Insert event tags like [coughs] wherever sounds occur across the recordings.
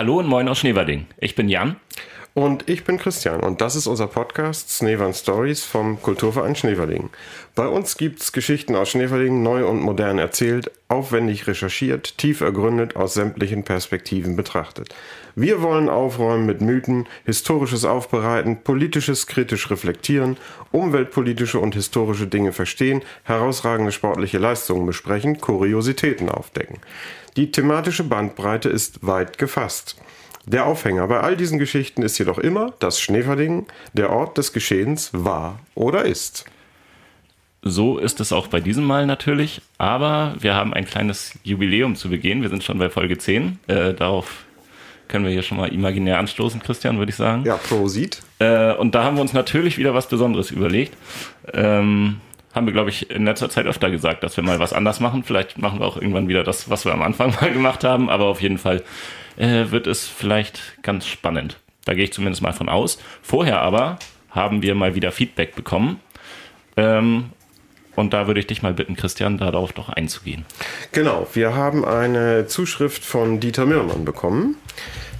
Hallo und moin aus Schneverding. Ich bin Jan. Und ich bin Christian und das ist unser Podcast Schneewand Stories vom Kulturverein Schneverding. Bei uns gibt's Geschichten aus Schneverding neu und modern erzählt, aufwendig recherchiert, tief ergründet, aus sämtlichen Perspektiven betrachtet. Wir wollen aufräumen mit Mythen, historisches aufbereiten, politisches kritisch reflektieren, umweltpolitische und historische Dinge verstehen, herausragende sportliche Leistungen besprechen, Kuriositäten aufdecken. Die thematische Bandbreite ist weit gefasst. Der Aufhänger bei all diesen Geschichten ist jedoch immer, dass Schneverding der Ort des Geschehens war oder ist. So ist es auch bei diesem Mal natürlich, aber wir haben ein kleines Jubiläum zu begehen. Wir sind schon bei Folge 10. Äh, darauf können wir hier schon mal imaginär anstoßen, Christian, würde ich sagen. Ja, Prosit. Äh, und da haben wir uns natürlich wieder was Besonderes überlegt. Ähm, haben wir, glaube ich, in letzter Zeit öfter gesagt, dass wir mal was anders machen. Vielleicht machen wir auch irgendwann wieder das, was wir am Anfang [laughs] mal gemacht haben, aber auf jeden Fall äh, wird es vielleicht ganz spannend. Da gehe ich zumindest mal von aus. Vorher aber haben wir mal wieder Feedback bekommen. Ähm, und da würde ich dich mal bitten, Christian, darauf doch einzugehen. Genau, wir haben eine Zuschrift von Dieter Mirmann bekommen,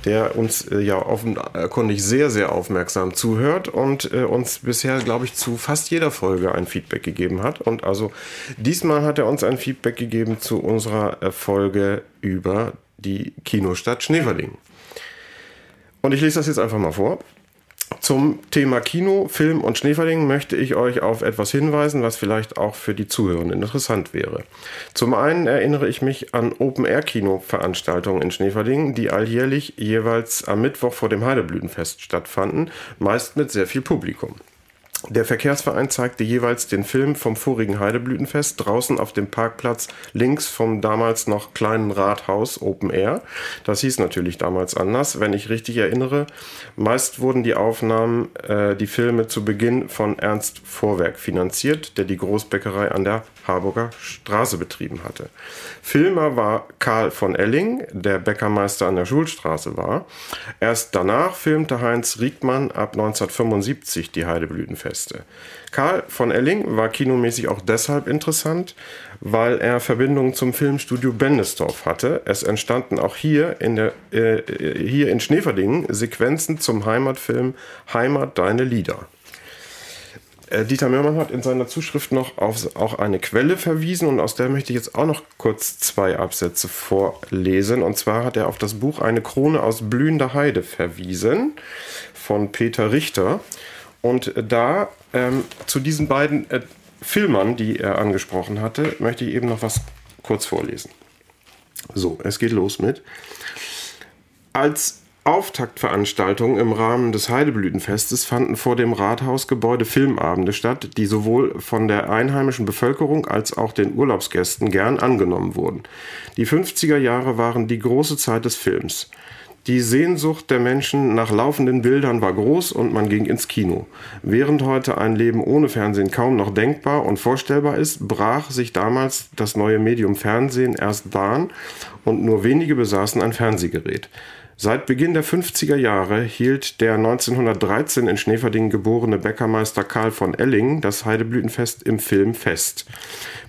der uns äh, ja offenkundig sehr, sehr aufmerksam zuhört und äh, uns bisher, glaube ich, zu fast jeder Folge ein Feedback gegeben hat. Und also diesmal hat er uns ein Feedback gegeben zu unserer äh, Folge über die Kinostadt Schneeverling. Und ich lese das jetzt einfach mal vor. Zum Thema Kino, Film und Schneeverling möchte ich euch auf etwas hinweisen, was vielleicht auch für die Zuhörenden interessant wäre. Zum einen erinnere ich mich an Open-Air-Kino-Veranstaltungen in Schneeverling, die alljährlich jeweils am Mittwoch vor dem Heideblütenfest stattfanden, meist mit sehr viel Publikum. Der Verkehrsverein zeigte jeweils den Film vom vorigen Heideblütenfest draußen auf dem Parkplatz links vom damals noch kleinen Rathaus Open Air. Das hieß natürlich damals anders, wenn ich richtig erinnere. Meist wurden die Aufnahmen, äh, die Filme zu Beginn von Ernst Vorwerk finanziert, der die Großbäckerei an der Harburger Straße betrieben hatte. Filmer war Karl von Elling, der Bäckermeister an der Schulstraße war. Erst danach filmte Heinz Riegmann ab 1975 die Heideblütenfeste. Karl von Elling war kinomäßig auch deshalb interessant, weil er Verbindungen zum Filmstudio Bendesdorf hatte. Es entstanden auch hier in, der, äh, hier in Schneverdingen Sequenzen zum Heimatfilm Heimat deine Lieder. Äh, Dieter Mörmann hat in seiner Zuschrift noch auf auch eine Quelle verwiesen und aus der möchte ich jetzt auch noch kurz zwei Absätze vorlesen. Und zwar hat er auf das Buch Eine Krone aus blühender Heide verwiesen von Peter Richter. Und da ähm, zu diesen beiden äh, Filmern, die er angesprochen hatte, möchte ich eben noch was kurz vorlesen. So, es geht los mit. Als Auftaktveranstaltungen im Rahmen des Heideblütenfestes fanden vor dem Rathausgebäude Filmabende statt, die sowohl von der einheimischen Bevölkerung als auch den Urlaubsgästen gern angenommen wurden. Die 50er Jahre waren die große Zeit des Films. Die Sehnsucht der Menschen nach laufenden Bildern war groß und man ging ins Kino. Während heute ein Leben ohne Fernsehen kaum noch denkbar und vorstellbar ist, brach sich damals das neue Medium Fernsehen erst Bahn und nur wenige besaßen ein Fernsehgerät. Seit Beginn der 50er Jahre hielt der 1913 in Schneverdingen geborene Bäckermeister Karl von Elling das Heideblütenfest im Film fest.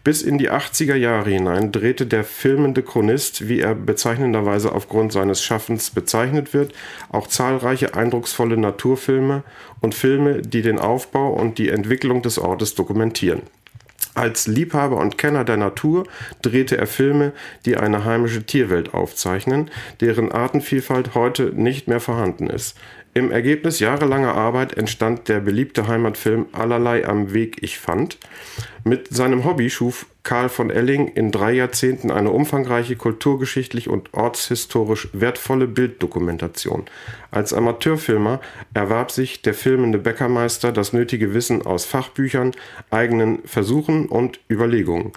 Bis in die 80er Jahre hinein drehte der filmende Chronist, wie er bezeichnenderweise aufgrund seines Schaffens bezeichnet wird, auch zahlreiche eindrucksvolle Naturfilme und Filme, die den Aufbau und die Entwicklung des Ortes dokumentieren. Als Liebhaber und Kenner der Natur drehte er Filme, die eine heimische Tierwelt aufzeichnen, deren Artenvielfalt heute nicht mehr vorhanden ist. Im Ergebnis jahrelanger Arbeit entstand der beliebte Heimatfilm Allerlei am Weg ich fand. Mit seinem Hobby schuf Karl von Elling in drei Jahrzehnten eine umfangreiche kulturgeschichtlich und ortshistorisch wertvolle Bilddokumentation. Als Amateurfilmer erwarb sich der filmende Bäckermeister das nötige Wissen aus Fachbüchern, eigenen Versuchen und Überlegungen.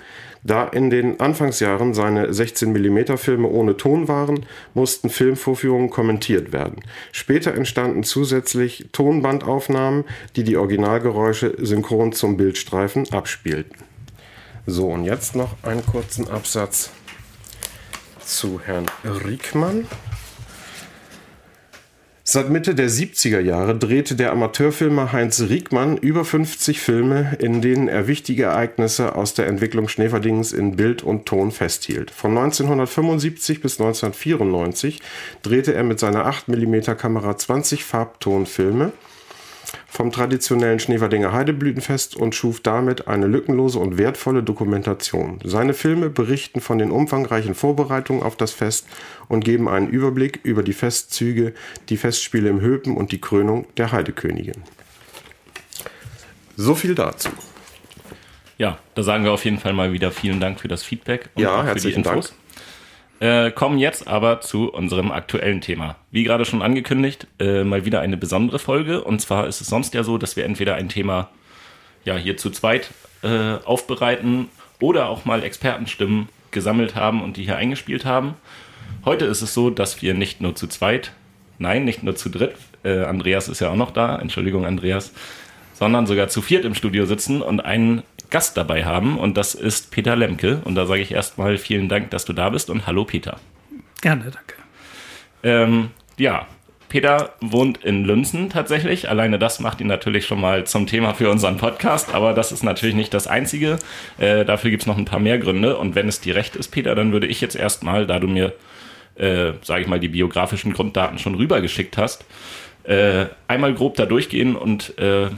Da in den Anfangsjahren seine 16 mm Filme ohne Ton waren, mussten Filmvorführungen kommentiert werden. Später entstanden zusätzlich Tonbandaufnahmen, die die Originalgeräusche synchron zum Bildstreifen abspielten. So, und jetzt noch einen kurzen Absatz zu Herrn Riekmann. Seit Mitte der 70er Jahre drehte der Amateurfilmer Heinz Riegmann über 50 Filme, in denen er wichtige Ereignisse aus der Entwicklung Schneverdings in Bild und Ton festhielt. Von 1975 bis 1994 drehte er mit seiner 8 mm Kamera 20 Farbtonfilme vom traditionellen Schneeverdinger Heideblütenfest und schuf damit eine lückenlose und wertvolle Dokumentation. Seine Filme berichten von den umfangreichen Vorbereitungen auf das Fest und geben einen Überblick über die Festzüge, die Festspiele im Höpen und die Krönung der Heidekönigin. So viel dazu. Ja, da sagen wir auf jeden Fall mal wieder vielen Dank für das Feedback und ja, herzlichen Dank. Äh, kommen jetzt aber zu unserem aktuellen Thema. Wie gerade schon angekündigt, äh, mal wieder eine besondere Folge. Und zwar ist es sonst ja so, dass wir entweder ein Thema ja hier zu zweit äh, aufbereiten oder auch mal Expertenstimmen gesammelt haben und die hier eingespielt haben. Heute ist es so, dass wir nicht nur zu zweit, nein, nicht nur zu dritt, äh, Andreas ist ja auch noch da, Entschuldigung Andreas, sondern sogar zu viert im Studio sitzen und einen Gast dabei haben und das ist Peter Lemke. Und da sage ich erstmal vielen Dank, dass du da bist und hallo Peter. Gerne, danke. Ähm, ja, Peter wohnt in Lünzen tatsächlich. Alleine das macht ihn natürlich schon mal zum Thema für unseren Podcast, aber das ist natürlich nicht das Einzige. Äh, dafür gibt es noch ein paar mehr Gründe. Und wenn es dir recht ist, Peter, dann würde ich jetzt erstmal, da du mir, äh, sage ich mal, die biografischen Grunddaten schon rübergeschickt hast, äh, einmal grob da durchgehen und äh,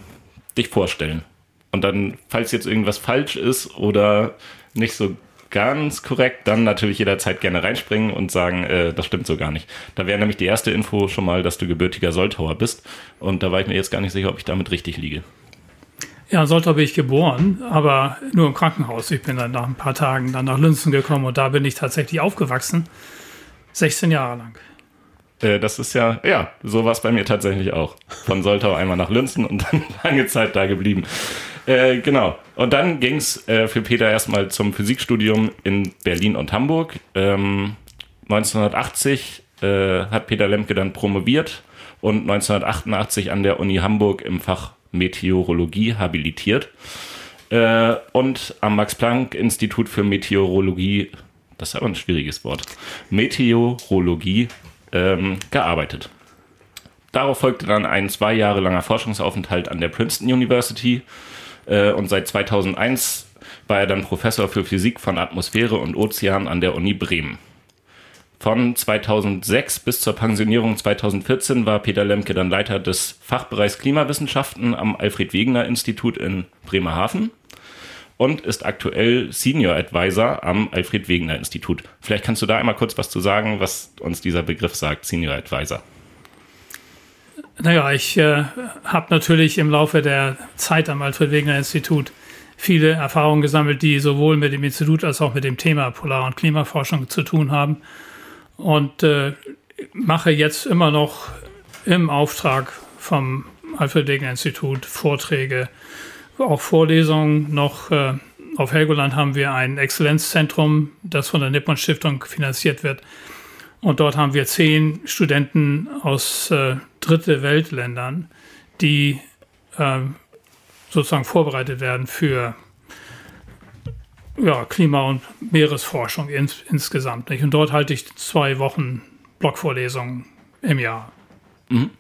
dich vorstellen. Und dann, falls jetzt irgendwas falsch ist oder nicht so ganz korrekt, dann natürlich jederzeit gerne reinspringen und sagen, äh, das stimmt so gar nicht. Da wäre nämlich die erste Info schon mal, dass du gebürtiger Soltauer bist. Und da war ich mir jetzt gar nicht sicher, ob ich damit richtig liege. Ja, in Soltau bin ich geboren, aber nur im Krankenhaus. Ich bin dann nach ein paar Tagen dann nach Lünzen gekommen und da bin ich tatsächlich aufgewachsen. 16 Jahre lang. Äh, das ist ja, ja, so war es bei mir tatsächlich auch. Von Soltau einmal nach Lünzen und dann [laughs] lange Zeit da geblieben. Äh, genau. Und dann ging es äh, für Peter erstmal zum Physikstudium in Berlin und Hamburg. Ähm, 1980 äh, hat Peter Lemke dann promoviert und 1988 an der Uni Hamburg im Fach Meteorologie habilitiert. Äh, und am Max-Planck-Institut für Meteorologie, das ist aber ein schwieriges Wort, Meteorologie ähm, gearbeitet. Darauf folgte dann ein zwei Jahre langer Forschungsaufenthalt an der Princeton University äh, und seit 2001 war er dann Professor für Physik von Atmosphäre und Ozean an der Uni Bremen. Von 2006 bis zur Pensionierung 2014 war Peter Lemke dann Leiter des Fachbereichs Klimawissenschaften am Alfred Wegener Institut in Bremerhaven und ist aktuell Senior Advisor am Alfred Wegener Institut. Vielleicht kannst du da einmal kurz was zu sagen, was uns dieser Begriff sagt, Senior Advisor. Naja, ich äh, habe natürlich im Laufe der Zeit am Alfred Wegener Institut viele Erfahrungen gesammelt, die sowohl mit dem Institut als auch mit dem Thema Polar- und Klimaforschung zu tun haben. Und äh, mache jetzt immer noch im Auftrag vom Alfred Wegener Institut Vorträge, auch Vorlesungen. Noch äh, auf Helgoland haben wir ein Exzellenzzentrum, das von der Nippon Stiftung finanziert wird. Und dort haben wir zehn Studenten aus äh, dritte Weltländern, die äh, sozusagen vorbereitet werden für ja, Klima- und Meeresforschung ins, insgesamt. Nicht? Und dort halte ich zwei Wochen Blogvorlesungen im Jahr. Mhm.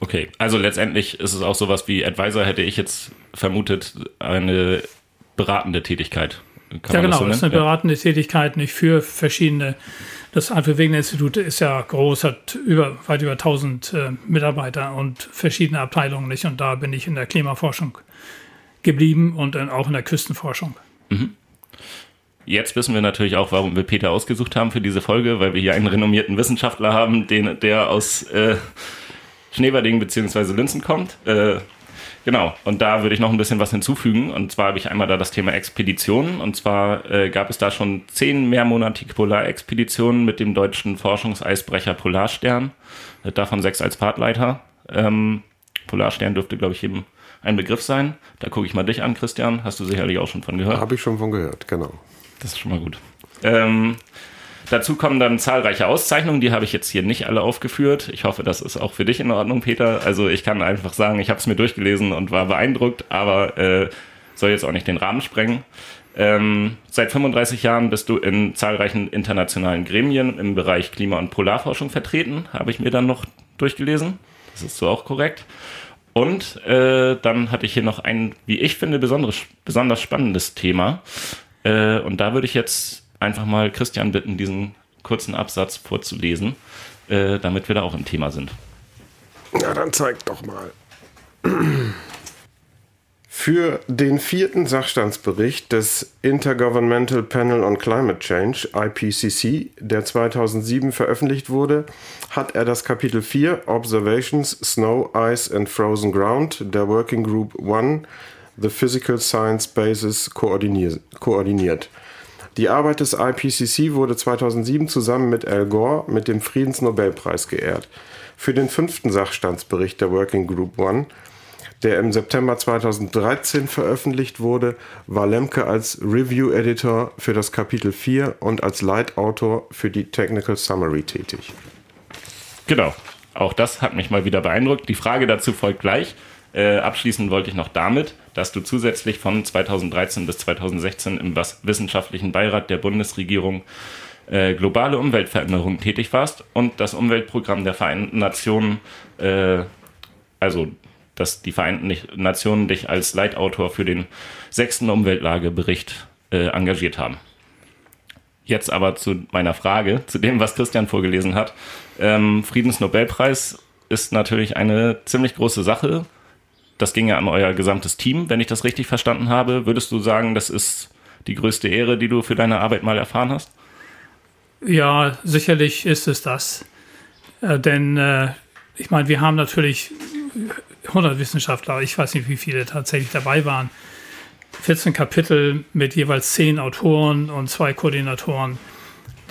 Okay, also letztendlich ist es auch sowas wie Advisor, hätte ich jetzt vermutet, eine beratende Tätigkeit. Kann ja, genau, das, so das ist eine beratende ja. Tätigkeit, nicht für verschiedene das Alfred Wegener Institut ist ja groß, hat über, weit über 1000 äh, Mitarbeiter und verschiedene Abteilungen nicht. Und da bin ich in der Klimaforschung geblieben und dann auch in der Küstenforschung. Mhm. Jetzt wissen wir natürlich auch, warum wir Peter ausgesucht haben für diese Folge, weil wir hier einen renommierten Wissenschaftler haben, den, der aus äh, Schneverding bzw. Linzen kommt. Äh, Genau, und da würde ich noch ein bisschen was hinzufügen. Und zwar habe ich einmal da das Thema Expeditionen. Und zwar äh, gab es da schon zehn mehrmonatige Polarexpeditionen mit dem deutschen Forschungseisbrecher Polarstern. Äh, davon sechs als Fahrtleiter. Ähm, Polarstern dürfte, glaube ich, jedem ein Begriff sein. Da gucke ich mal dich an, Christian. Hast du sicherlich auch schon von gehört? Habe ich schon von gehört, genau. Das ist schon mal gut. Ähm, Dazu kommen dann zahlreiche Auszeichnungen, die habe ich jetzt hier nicht alle aufgeführt. Ich hoffe, das ist auch für dich in Ordnung, Peter. Also ich kann einfach sagen, ich habe es mir durchgelesen und war beeindruckt, aber äh, soll jetzt auch nicht den Rahmen sprengen. Ähm, seit 35 Jahren bist du in zahlreichen internationalen Gremien im Bereich Klima- und Polarforschung vertreten, habe ich mir dann noch durchgelesen. Das ist so auch korrekt. Und äh, dann hatte ich hier noch ein, wie ich finde, besonders spannendes Thema. Äh, und da würde ich jetzt einfach mal Christian bitten, diesen kurzen Absatz vorzulesen, äh, damit wir da auch im Thema sind. Na, dann zeig doch mal. Für den vierten Sachstandsbericht des Intergovernmental Panel on Climate Change, IPCC, der 2007 veröffentlicht wurde, hat er das Kapitel 4 Observations, Snow, Ice and Frozen Ground der Working Group 1, The Physical Science Basis, koordiniert. Die Arbeit des IPCC wurde 2007 zusammen mit Al Gore mit dem Friedensnobelpreis geehrt. Für den fünften Sachstandsbericht der Working Group 1 der im September 2013 veröffentlicht wurde, war Lemke als Review-Editor für das Kapitel 4 und als Leitautor für die Technical Summary tätig. Genau, auch das hat mich mal wieder beeindruckt. Die Frage dazu folgt gleich. Äh, abschließen wollte ich noch damit, dass du zusätzlich von 2013 bis 2016 im wissenschaftlichen Beirat der Bundesregierung äh, globale Umweltveränderungen tätig warst und das Umweltprogramm der Vereinten Nationen, äh, also dass die Vereinten Nationen dich als Leitautor für den sechsten Umweltlagebericht äh, engagiert haben. Jetzt aber zu meiner Frage, zu dem, was Christian vorgelesen hat. Ähm, Friedensnobelpreis ist natürlich eine ziemlich große Sache. Das ging ja an euer gesamtes Team, wenn ich das richtig verstanden habe. Würdest du sagen, das ist die größte Ehre, die du für deine Arbeit mal erfahren hast? Ja, sicherlich ist es das. Äh, denn äh, ich meine, wir haben natürlich 100 Wissenschaftler, ich weiß nicht, wie viele tatsächlich dabei waren. 14 Kapitel mit jeweils 10 Autoren und zwei Koordinatoren.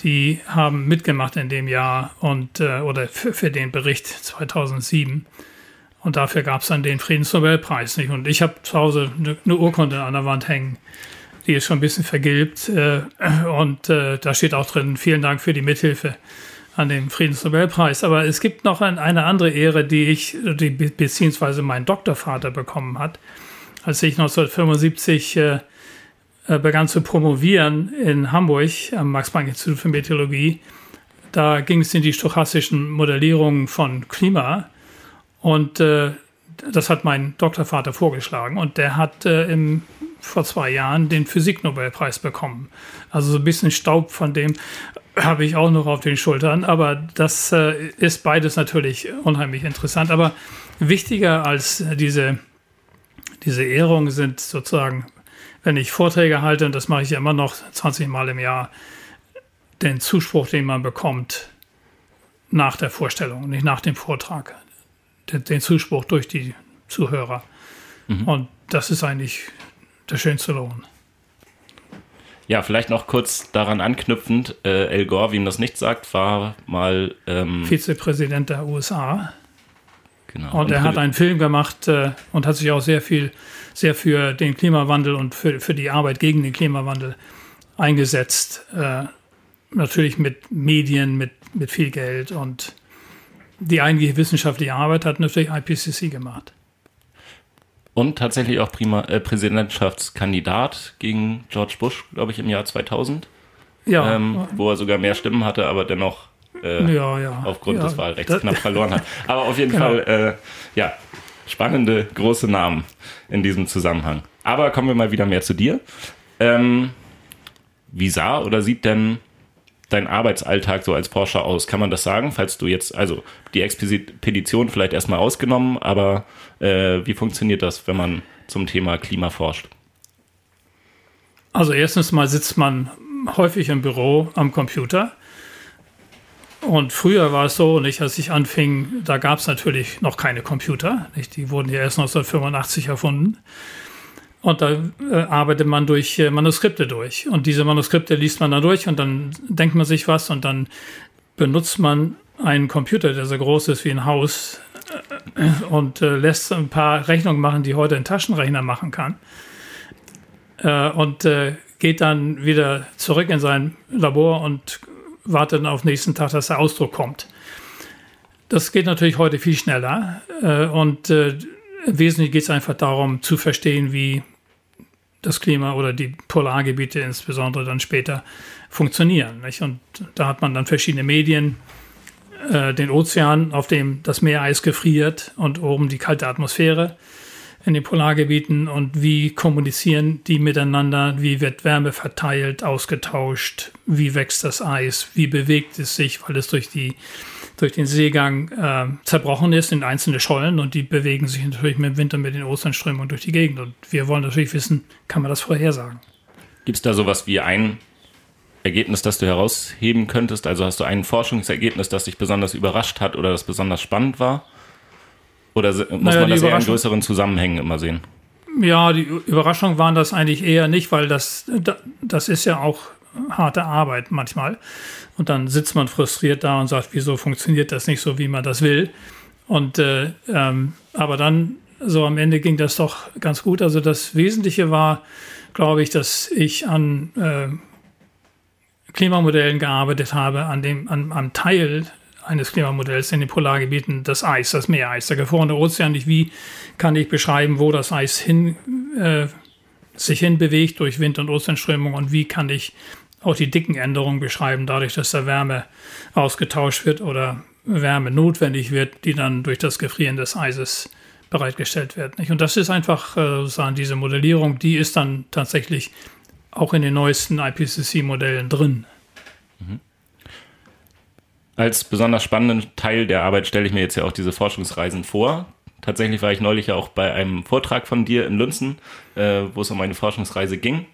Die haben mitgemacht in dem Jahr und äh, oder für, für, den Bericht 2007. Und dafür gab es dann den Friedensnobelpreis. Nicht? Und ich habe zu Hause eine, eine, Urkunde an der Wand hängen. Die ist schon ein bisschen vergilbt. Äh, und äh, da steht auch drin, vielen Dank für die Mithilfe an dem Friedensnobelpreis. Aber es gibt noch eine andere Ehre, die ich, die, beziehungsweise mein Doktorvater bekommen hat. Als ich 1975 äh, äh, begann zu promovieren in Hamburg am Max-Planck-Institut für Meteorologie, da ging es in die stochastischen Modellierungen von Klima. Und äh, das hat mein Doktorvater vorgeschlagen. Und der hat äh, im, vor zwei Jahren den Physiknobelpreis bekommen. Also so ein bisschen Staub von dem habe ich auch noch auf den Schultern. Aber das äh, ist beides natürlich unheimlich interessant. Aber wichtiger als diese, diese Ehrungen sind sozusagen, wenn ich Vorträge halte, und das mache ich ja immer noch 20 Mal im Jahr, den Zuspruch, den man bekommt nach der Vorstellung, nicht nach dem Vortrag. Den, Zuspruch durch die Zuhörer. Mhm. Und das ist eigentlich der schönste Lohn. Ja, vielleicht noch kurz daran anknüpfend, äh, El Gore, wie ihm das nicht sagt, war mal ähm, Vizepräsident der USA. Genau. Und, und er hat einen Film gemacht äh, und hat sich auch sehr viel, sehr für den Klimawandel und für, für die Arbeit gegen den Klimawandel eingesetzt. Äh, natürlich mit Medien, mit, mit viel Geld und die eigentliche wissenschaftliche Arbeit hat natürlich IPCC gemacht und tatsächlich auch Prima, äh, Präsidentschaftskandidat gegen George Bush, glaube ich, im Jahr 2000. Ja. Ähm, wo er sogar mehr Stimmen hatte, aber dennoch äh, ja, ja. aufgrund ja, des Wahlrechts knapp verloren hat. [laughs] Aber auf jeden genau. Fall, äh, ja, spannende, große Namen in diesem Zusammenhang. Aber kommen wir mal wieder mehr zu dir. Ähm, wie sah oder sieht denn dein Arbeitsalltag so als Forscher aus? Kann man das sagen? Falls du jetzt, also die Expedition vielleicht erstmal ausgenommen, aber äh, wie funktioniert das, wenn man zum Thema Klima forscht? Also erstens mal sitzt man häufig im Büro am Computer. Und früher war es so, nicht, als ich anfing, da gab es natürlich noch keine Computer. Nicht? Die wurden ja erst 1985 erfunden. Und da äh, arbeitet man durch äh, Manuskripte durch. Und diese Manuskripte liest man dann durch und dann denkt man sich was und dann benutzt man einen Computer, der so groß ist wie ein Haus äh, und äh, lässt ein paar Rechnungen machen, die heute ein Taschenrechner machen kann. Äh, und äh, geht dann wieder zurück in sein Labor und wartet dann auf den nächsten Tag, dass der Ausdruck kommt. Das geht natürlich heute viel schneller und wesentlich geht es einfach darum zu verstehen, wie das Klima oder die Polargebiete insbesondere dann später funktionieren. Nicht? Und da hat man dann verschiedene Medien, äh, den Ozean, auf dem das Meereis gefriert und oben die kalte Atmosphäre in den Polargebieten und wie kommunizieren die miteinander, wie wird Wärme verteilt, ausgetauscht, wie wächst das Eis, wie bewegt es sich, weil es durch die durch den Seegang äh, zerbrochen ist in einzelne Schollen und die bewegen sich natürlich mit dem Winter mit den Ozeanströmungen durch die Gegend. Und wir wollen natürlich wissen, kann man das vorhersagen? Gibt es da sowas wie ein Ergebnis, das du herausheben könntest? Also hast du ein Forschungsergebnis, das dich besonders überrascht hat oder das besonders spannend war? Oder muss naja, man das eher in größeren Zusammenhängen immer sehen? Ja, die Überraschungen waren das eigentlich eher nicht, weil das, das ist ja auch harte Arbeit manchmal. Und dann sitzt man frustriert da und sagt, wieso funktioniert das nicht so, wie man das will? Und äh, ähm, aber dann so am Ende ging das doch ganz gut. Also das Wesentliche war, glaube ich, dass ich an äh, Klimamodellen gearbeitet habe, an dem, an, am Teil eines Klimamodells in den Polargebieten, das Eis, das Meereis, der gefrorene Ozean. Nicht wie kann ich beschreiben, wo das Eis hin, äh, sich hinbewegt durch Wind- und Ozeanströmung und wie kann ich auch die dicken Änderungen beschreiben, dadurch, dass da Wärme ausgetauscht wird oder Wärme notwendig wird, die dann durch das Gefrieren des Eises bereitgestellt wird. Und das ist einfach äh, sozusagen diese Modellierung, die ist dann tatsächlich auch in den neuesten IPCC-Modellen drin. Mhm. Als besonders spannenden Teil der Arbeit stelle ich mir jetzt ja auch diese Forschungsreisen vor. Tatsächlich war ich neulich ja auch bei einem Vortrag von dir in Lünzen, äh, wo es um eine Forschungsreise ging.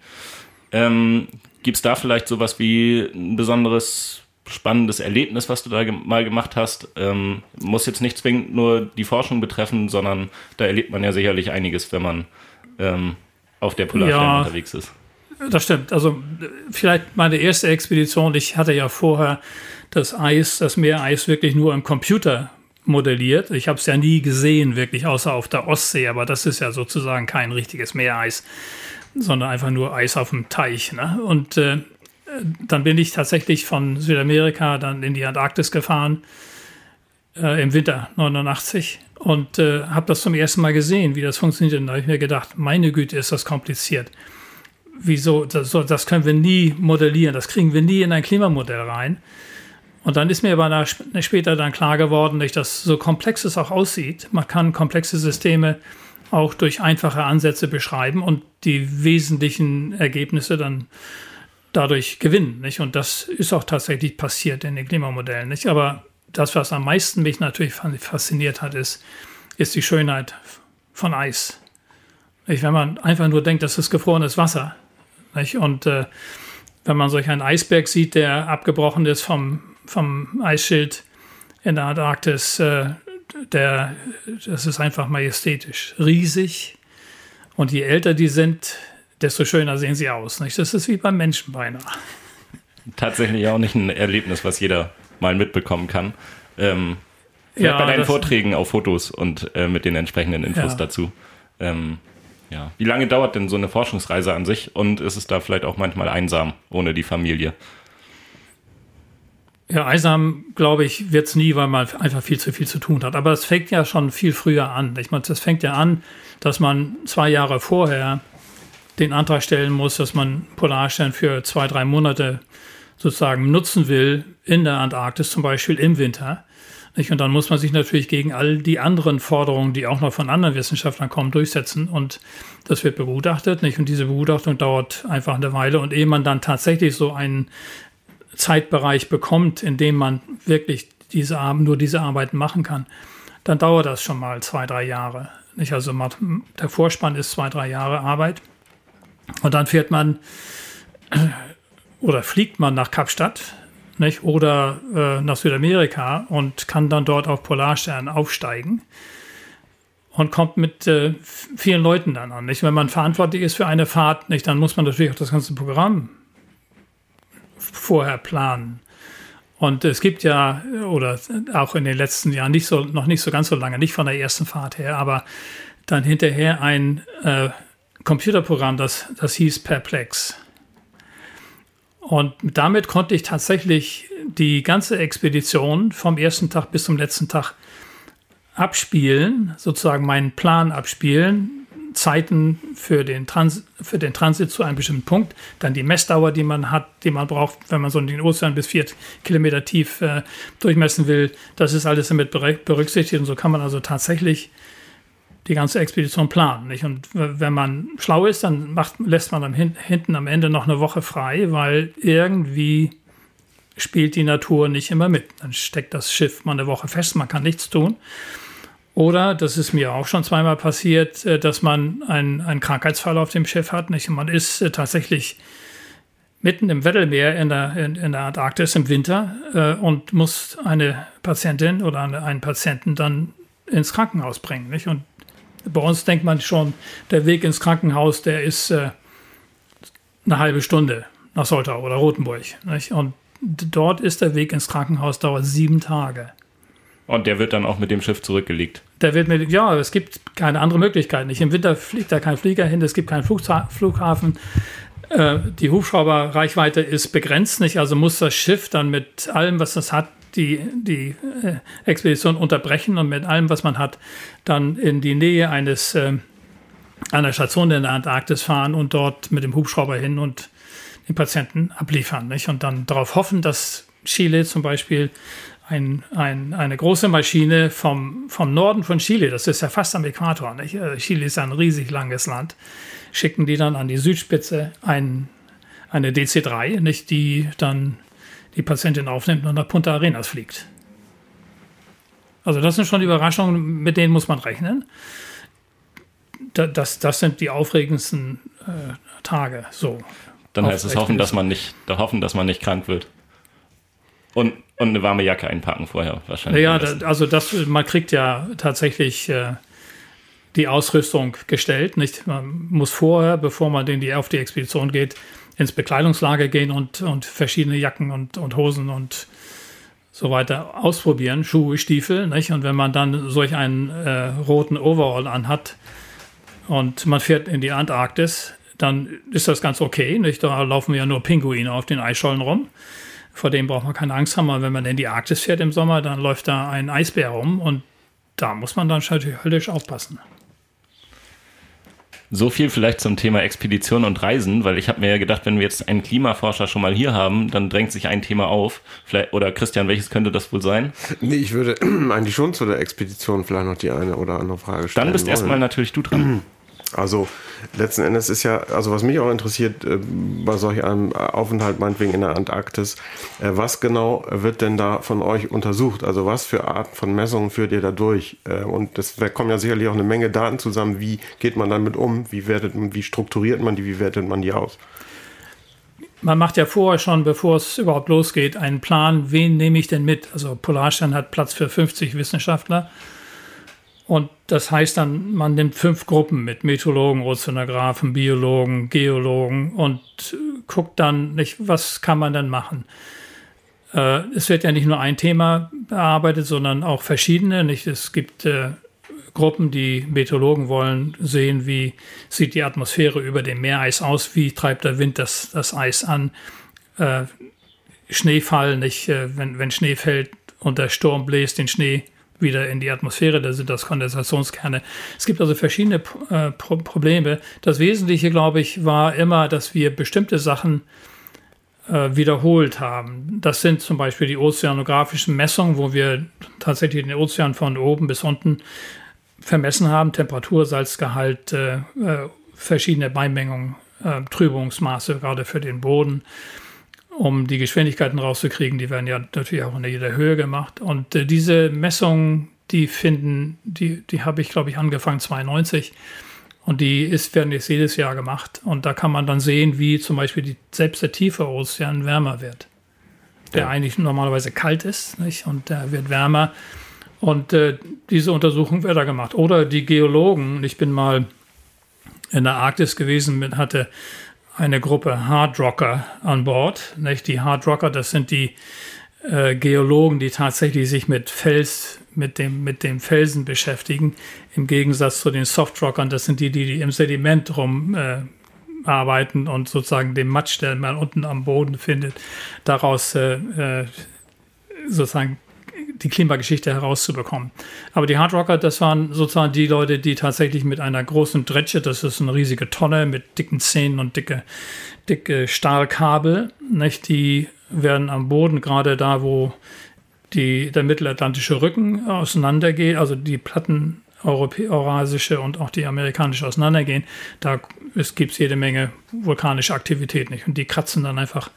Ähm, Gibt es da vielleicht sowas wie ein besonderes spannendes Erlebnis, was du da ge mal gemacht hast? Ähm, muss jetzt nicht zwingend nur die Forschung betreffen, sondern da erlebt man ja sicherlich einiges, wenn man ähm, auf der Polarstern ja, unterwegs ist. Das stimmt. Also vielleicht meine erste Expedition, ich hatte ja vorher das Eis, das Meereis wirklich nur im Computer modelliert. Ich habe es ja nie gesehen, wirklich, außer auf der Ostsee, aber das ist ja sozusagen kein richtiges Meereis sondern einfach nur Eis auf dem Teich. Ne? Und äh, dann bin ich tatsächlich von Südamerika dann in die Antarktis gefahren äh, im Winter 89 und äh, habe das zum ersten Mal gesehen, wie das funktioniert. Und da habe ich mir gedacht, meine Güte, ist das kompliziert. Wieso? Das, das können wir nie modellieren. Das kriegen wir nie in ein Klimamodell rein. Und dann ist mir aber später dann klar geworden, dass das so komplex es auch aussieht. Man kann komplexe Systeme auch durch einfache Ansätze beschreiben und die wesentlichen Ergebnisse dann dadurch gewinnen. Nicht? Und das ist auch tatsächlich passiert in den Klimamodellen. Nicht? Aber das, was am meisten mich natürlich fasziniert hat, ist, ist die Schönheit von Eis. Nicht? Wenn man einfach nur denkt, das ist gefrorenes Wasser. Nicht? Und äh, wenn man solch einen Eisberg sieht, der abgebrochen ist vom, vom Eisschild in der Antarktis, äh, der, das ist einfach majestätisch, riesig. Und je älter die sind, desto schöner sehen sie aus. Nicht? Das ist wie beim Menschen beinahe. Tatsächlich auch nicht ein Erlebnis, was jeder mal mitbekommen kann. Ähm, ja, bei deinen Vorträgen auf Fotos und äh, mit den entsprechenden Infos ja. dazu. Ähm, ja. Wie lange dauert denn so eine Forschungsreise an sich und ist es da vielleicht auch manchmal einsam ohne die Familie? Ja, einsam, glaube ich, wird es nie, weil man einfach viel zu viel zu tun hat. Aber es fängt ja schon viel früher an. Ich meine, das fängt ja an, dass man zwei Jahre vorher den Antrag stellen muss, dass man Polarstern für zwei, drei Monate sozusagen nutzen will in der Antarktis, zum Beispiel im Winter. Und dann muss man sich natürlich gegen all die anderen Forderungen, die auch noch von anderen Wissenschaftlern kommen, durchsetzen. Und das wird begutachtet. Und diese Begutachtung dauert einfach eine Weile. Und ehe man dann tatsächlich so einen Zeitbereich bekommt, in dem man wirklich diese, nur diese Arbeiten machen kann, dann dauert das schon mal zwei, drei Jahre. Nicht? Also der Vorspann ist zwei, drei Jahre Arbeit. Und dann fährt man oder fliegt man nach Kapstadt nicht? oder äh, nach Südamerika und kann dann dort auf Polarstern aufsteigen und kommt mit äh, vielen Leuten dann an. Nicht? Wenn man verantwortlich ist für eine Fahrt, nicht, dann muss man natürlich auch das ganze Programm vorher planen. Und es gibt ja, oder auch in den letzten Jahren, nicht so, noch nicht so ganz so lange, nicht von der ersten Fahrt her, aber dann hinterher ein äh, Computerprogramm, das, das hieß Perplex. Und damit konnte ich tatsächlich die ganze Expedition vom ersten Tag bis zum letzten Tag abspielen, sozusagen meinen Plan abspielen, Zeiten für den, Trans für den Transit zu einem bestimmten Punkt, dann die Messdauer, die man hat, die man braucht, wenn man so den Ozean bis vier Kilometer tief äh, durchmessen will. Das ist alles damit berücksichtigt und so kann man also tatsächlich die ganze Expedition planen. Nicht? Und wenn man schlau ist, dann macht, lässt man hin, hinten am Ende noch eine Woche frei, weil irgendwie spielt die Natur nicht immer mit. Dann steckt das Schiff mal eine Woche fest, man kann nichts tun. Oder, das ist mir auch schon zweimal passiert, äh, dass man einen, einen Krankheitsfall auf dem Schiff hat. Nicht? Und man ist äh, tatsächlich mitten im Weddellmeer in der, in, in der Antarktis im Winter äh, und muss eine Patientin oder eine, einen Patienten dann ins Krankenhaus bringen. Nicht? Und bei uns denkt man schon, der Weg ins Krankenhaus, der ist äh, eine halbe Stunde nach Soltau oder Rothenburg. Nicht? Und dort ist der Weg ins Krankenhaus, dauert sieben Tage. Und der wird dann auch mit dem Schiff zurückgelegt. Der wird mit, ja, es gibt keine andere Möglichkeit. Nicht im Winter fliegt da kein Flieger hin, es gibt keinen Flughafen. Äh, die Hubschrauberreichweite ist begrenzt, nicht? Also muss das Schiff dann mit allem, was das hat, die, die äh, Expedition unterbrechen und mit allem, was man hat, dann in die Nähe eines äh, einer Station in der Antarktis fahren und dort mit dem Hubschrauber hin und den Patienten abliefern. Nicht? Und dann darauf hoffen, dass Chile zum Beispiel ein, ein, eine große Maschine vom, vom Norden von Chile, das ist ja fast am Äquator, nicht? Äh, Chile ist ein riesig langes Land, schicken die dann an die Südspitze ein, eine DC-3, nicht, die dann die Patientin aufnimmt und nach Punta Arenas fliegt. Also das sind schon Überraschungen, mit denen muss man rechnen. Das, das sind die aufregendsten äh, Tage. So. Dann heißt es hoffen, dass man nicht, hoffen, dass man nicht krank wird. Und, und eine warme Jacke einpacken vorher wahrscheinlich. Ja, da, also das, man kriegt ja tatsächlich äh, die Ausrüstung gestellt. Nicht? Man muss vorher, bevor man in die, auf die Expedition geht, ins Bekleidungslager gehen und, und verschiedene Jacken und, und Hosen und so weiter ausprobieren, Schuhe, Stiefel. Nicht? Und wenn man dann solch einen äh, roten Overall anhat und man fährt in die Antarktis, dann ist das ganz okay. Nicht? Da laufen ja nur Pinguine auf den Eisschollen rum. Vor dem braucht man keine Angst haben. Aber wenn man in die Arktis fährt im Sommer, dann läuft da ein Eisbär rum und da muss man dann höllisch aufpassen. So viel vielleicht zum Thema Expedition und Reisen, weil ich habe mir ja gedacht, wenn wir jetzt einen Klimaforscher schon mal hier haben, dann drängt sich ein Thema auf. Vielleicht, oder Christian, welches könnte das wohl sein? Nee, ich würde [clears throat] eigentlich schon zu der Expedition vielleicht noch die eine oder andere Frage stellen. Dann bist erstmal natürlich du dran. [clears throat] Also letzten Endes ist ja, also was mich auch interessiert äh, bei solch einem Aufenthalt meinetwegen in der Antarktis, äh, was genau wird denn da von euch untersucht? Also was für Arten von Messungen führt ihr da durch? Äh, und das kommen ja sicherlich auch eine Menge Daten zusammen. Wie geht man damit um? Wie, wertet, wie strukturiert man die? Wie wertet man die aus? Man macht ja vorher schon, bevor es überhaupt losgeht, einen Plan, wen nehme ich denn mit? Also Polarstern hat Platz für 50 Wissenschaftler. Und das heißt dann, man nimmt fünf Gruppen mit Meteorologen, Ozeanographen, Biologen, Geologen und guckt dann, nicht, was kann man dann machen. Äh, es wird ja nicht nur ein Thema bearbeitet, sondern auch verschiedene. Nicht? Es gibt äh, Gruppen, die Meteorologen wollen sehen, wie sieht die Atmosphäre über dem Meereis aus, wie treibt der Wind das, das Eis an. Äh, Schneefall, nicht, äh, wenn, wenn Schnee fällt und der Sturm bläst den Schnee wieder in die Atmosphäre, da sind das Kondensationskerne. Es gibt also verschiedene äh, Pro Probleme. Das Wesentliche, glaube ich, war immer, dass wir bestimmte Sachen äh, wiederholt haben. Das sind zum Beispiel die ozeanografischen Messungen, wo wir tatsächlich den Ozean von oben bis unten vermessen haben, Temperatur, Salzgehalt, äh, äh verschiedene Beimengungen, äh, Trübungsmaße, gerade für den Boden um die Geschwindigkeiten rauszukriegen. Die werden ja natürlich auch in jeder Höhe gemacht. Und äh, diese Messungen, die finden, die, die habe ich, glaube ich, angefangen 92. Und die ist, werden jetzt jedes Jahr gemacht. Und da kann man dann sehen, wie zum Beispiel die, selbst der tiefe Ozean wärmer wird. Der ja. eigentlich normalerweise kalt ist, nicht? Und der wird wärmer. Und äh, diese Untersuchung wird da gemacht. Oder die Geologen, ich bin mal in der Arktis gewesen, hatte eine Gruppe Hardrocker an Bord. Nicht? Die Hardrocker, das sind die äh, Geologen, die tatsächlich sich mit Fels, mit dem, mit dem Felsen beschäftigen. Im Gegensatz zu den Softrockern, das sind die, die, die im Sediment rum äh, arbeiten und sozusagen den Matsch, der man unten am Boden findet, daraus äh, äh sozusagen die Klimageschichte herauszubekommen. Aber die Hardrocker, das waren sozusagen die Leute, die tatsächlich mit einer großen Dretsche, das ist eine riesige Tonne mit dicken Zähnen und dicke, dicke Stahlkabel, nicht? die werden am Boden, gerade da, wo die, der mittelatlantische Rücken auseinandergeht, also die Platten eurasische und auch die amerikanische auseinandergehen, da gibt es jede Menge vulkanische Aktivität nicht. Und die kratzen dann einfach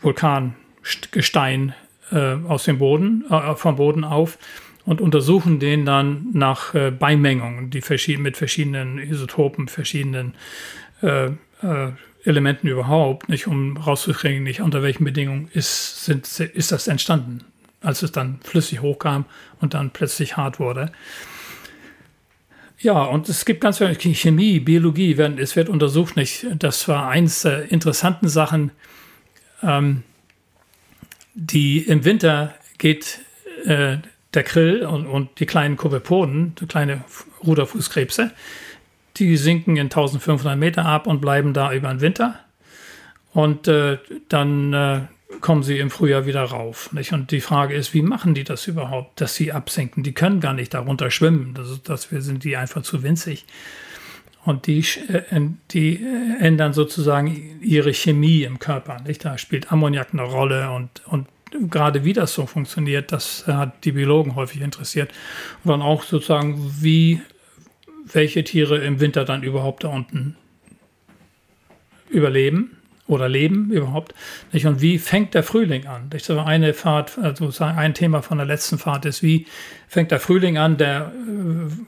Vulkangestein äh, aus dem Boden, äh, vom Boden auf und untersuchen den dann nach äh, Beimengungen, die verschieden, mit verschiedenen Isotopen, verschiedenen äh, äh, Elementen überhaupt, nicht um rauszukriegen, nicht unter welchen Bedingungen ist, sind, ist das entstanden, als es dann flüssig hochkam und dann plötzlich hart wurde. Ja, und es gibt ganz viel Chemie, Biologie, werden, es wird untersucht. Nicht? Das war eins der interessanten Sachen. Ähm, die im Winter geht äh, der Krill und, und die kleinen Kopepoden, die kleine Ruderfußkrebse, die sinken in 1500 Meter ab und bleiben da über den Winter. Und äh, dann äh, kommen sie im Frühjahr wieder rauf. Nicht? Und die Frage ist, wie machen die das überhaupt, dass sie absinken? Die können gar nicht darunter schwimmen. Das, das sind die einfach zu winzig. Und die, äh, die ändern sozusagen ihre Chemie im Körper. Nicht? Da spielt Ammoniak eine Rolle und, und gerade wie das so funktioniert, das hat die Biologen häufig interessiert. Und dann auch sozusagen, wie welche Tiere im Winter dann überhaupt da unten überleben oder leben überhaupt. Nicht? Und wie fängt der Frühling an? Das war eine Fahrt, also ein Thema von der letzten Fahrt ist, wie fängt der Frühling an, der,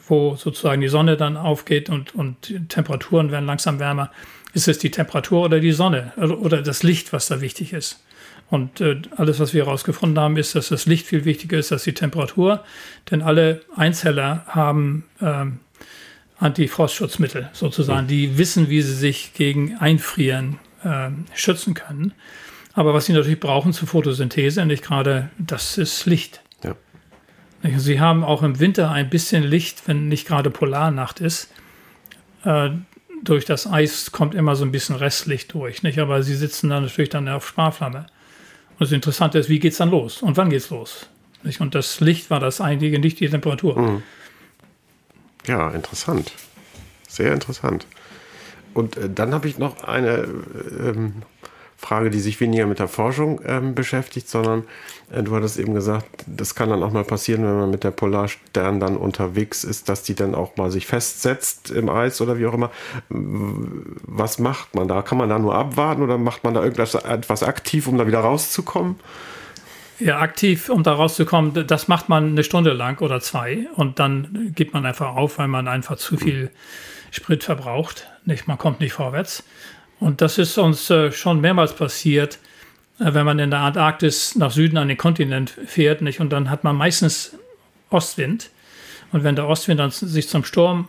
wo sozusagen die Sonne dann aufgeht und, und Temperaturen werden langsam wärmer. Ist es die Temperatur oder die Sonne oder das Licht, was da wichtig ist? Und äh, alles, was wir herausgefunden haben, ist, dass das Licht viel wichtiger ist als die Temperatur. Denn alle Einzeller haben ähm, Antifrostschutzmittel sozusagen. Die wissen, wie sie sich gegen Einfrieren äh, schützen können. Aber was sie natürlich brauchen zur Photosynthese, nicht gerade, das ist Licht. Ja. Sie haben auch im Winter ein bisschen Licht, wenn nicht gerade Polarnacht ist. Äh, durch das Eis kommt immer so ein bisschen Restlicht durch, nicht? Aber sie sitzen dann natürlich dann auf Sparflamme. Und das Interessante ist, wie geht es dann los? Und wann geht es los? Nicht? Und das Licht war das einzige, nicht die Temperatur. Mhm. Ja, interessant. Sehr interessant. Und äh, dann habe ich noch eine ähm, Frage, die sich weniger mit der Forschung ähm, beschäftigt, sondern äh, du hattest eben gesagt, das kann dann auch mal passieren, wenn man mit der Polarstern dann unterwegs ist, dass die dann auch mal sich festsetzt im Eis oder wie auch immer. Was macht man da? Kann man da nur abwarten oder macht man da irgendwas etwas aktiv, um da wieder rauszukommen? Ja, aktiv, um da rauszukommen, das macht man eine Stunde lang oder zwei und dann gibt man einfach auf, weil man einfach zu viel Sprit verbraucht. Nicht, man kommt nicht vorwärts. Und das ist uns äh, schon mehrmals passiert, äh, wenn man in der Antarktis nach Süden an den Kontinent fährt. Nicht? Und dann hat man meistens Ostwind. Und wenn der Ostwind dann sich zum Sturm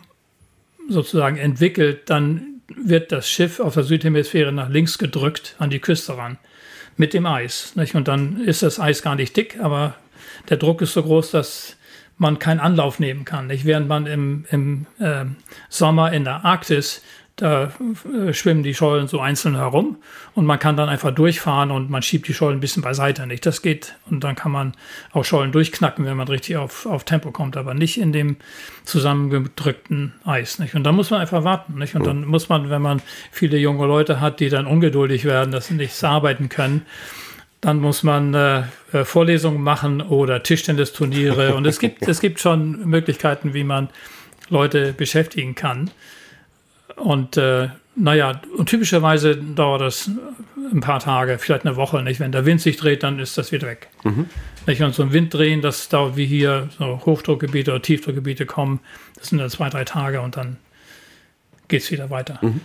sozusagen entwickelt, dann wird das Schiff auf der Südhemisphäre nach links gedrückt an die Küste ran mit dem Eis. Nicht? Und dann ist das Eis gar nicht dick, aber der Druck ist so groß, dass man keinen Anlauf nehmen kann. Nicht? Während man im, im äh, Sommer in der Arktis da äh, schwimmen die Schollen so einzeln herum und man kann dann einfach durchfahren und man schiebt die Schollen ein bisschen beiseite. Nicht, das geht und dann kann man auch Schollen durchknacken, wenn man richtig auf, auf Tempo kommt, aber nicht in dem zusammengedrückten Eis. Nicht? Und dann muss man einfach warten. Nicht? Und dann muss man, wenn man viele junge Leute hat, die dann ungeduldig werden, dass sie nichts arbeiten können, dann muss man äh, äh Vorlesungen machen oder Tischtennisturniere. Und es gibt, es gibt schon Möglichkeiten, wie man Leute beschäftigen kann. Und äh, naja, und typischerweise dauert das ein paar Tage, vielleicht eine Woche. Nicht? Wenn der Wind sich dreht, dann ist das wieder weg. Mhm. Nicht? Und so ein Wind drehen, das dauert wie hier, so Hochdruckgebiete oder Tiefdruckgebiete kommen, das sind dann zwei, drei Tage und dann geht es wieder weiter. Mhm.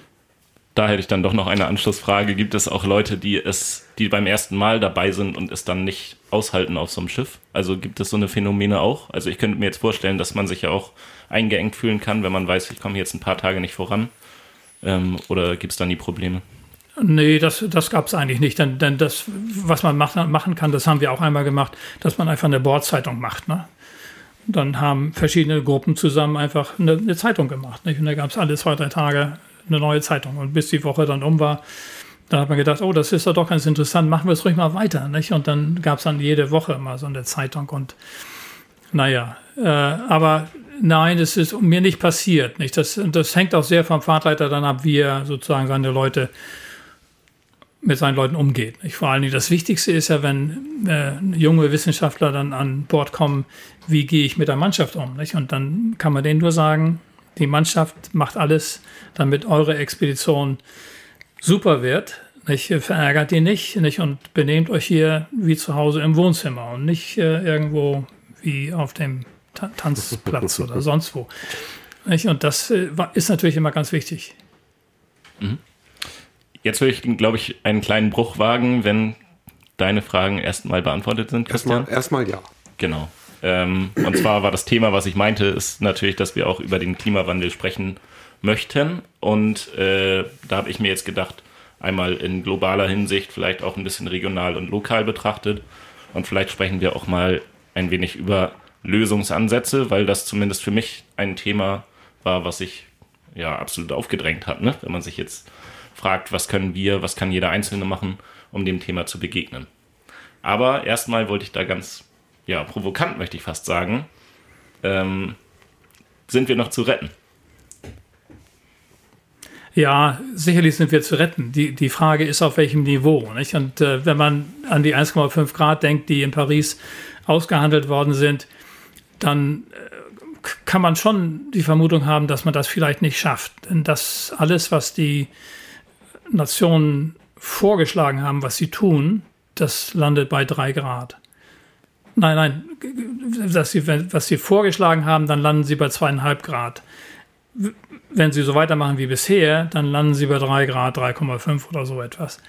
Da hätte ich dann doch noch eine Anschlussfrage. Gibt es auch Leute, die es, die beim ersten Mal dabei sind und es dann nicht aushalten auf so einem Schiff? Also gibt es so eine Phänomene auch? Also ich könnte mir jetzt vorstellen, dass man sich ja auch eingeengt fühlen kann, wenn man weiß, ich komme jetzt ein paar Tage nicht voran. Ähm, oder gibt es dann die Probleme? Nee, das, das gab es eigentlich nicht. Denn, denn das, was man machen, machen kann, das haben wir auch einmal gemacht, dass man einfach eine Bordzeitung macht. Ne? Dann haben verschiedene Gruppen zusammen einfach eine, eine Zeitung gemacht. Nicht? Und da gab es alle zwei, drei Tage eine neue Zeitung. Und bis die Woche dann um war, Da hat man gedacht, oh, das ist doch ganz interessant, machen wir es ruhig mal weiter. Nicht? Und dann gab es dann jede Woche mal so eine Zeitung und naja, äh, aber nein, es ist mir nicht passiert. Nicht? Das, das hängt auch sehr vom Fahrtleiter dann ab, wie er sozusagen seine Leute mit seinen Leuten umgeht. Nicht? Vor allen Dingen das Wichtigste ist ja, wenn äh, junge Wissenschaftler dann an Bord kommen, wie gehe ich mit der Mannschaft um? Nicht? Und dann kann man denen nur sagen, die Mannschaft macht alles, damit eure Expedition super wird. Nicht? Verärgert die nicht, nicht und benehmt euch hier wie zu Hause im Wohnzimmer und nicht äh, irgendwo wie auf dem Ta Tanzplatz [laughs] oder sonst wo. Nicht? Und das äh, ist natürlich immer ganz wichtig. Mhm. Jetzt würde ich, glaube ich, einen kleinen Bruch wagen, wenn deine Fragen erstmal beantwortet sind. Erstmal, erstmal ja. Genau. Ähm, und zwar war das Thema, was ich meinte, ist natürlich, dass wir auch über den Klimawandel sprechen möchten. Und äh, da habe ich mir jetzt gedacht, einmal in globaler Hinsicht, vielleicht auch ein bisschen regional und lokal betrachtet. Und vielleicht sprechen wir auch mal ein wenig über Lösungsansätze, weil das zumindest für mich ein Thema war, was sich ja absolut aufgedrängt hat. Ne? Wenn man sich jetzt fragt, was können wir, was kann jeder Einzelne machen, um dem Thema zu begegnen. Aber erstmal wollte ich da ganz, ja, provokant möchte ich fast sagen, ähm, sind wir noch zu retten? Ja, sicherlich sind wir zu retten. Die, die Frage ist, auf welchem Niveau. Nicht? Und äh, wenn man an die 1,5 Grad denkt, die in Paris ausgehandelt worden sind, dann äh, kann man schon die Vermutung haben, dass man das vielleicht nicht schafft. Denn das alles, was die Nationen vorgeschlagen haben, was sie tun, das landet bei drei Grad. Nein, nein, dass sie, was sie vorgeschlagen haben, dann landen sie bei zweieinhalb Grad. Wenn sie so weitermachen wie bisher, dann landen sie bei drei Grad, 3,5 oder so etwas.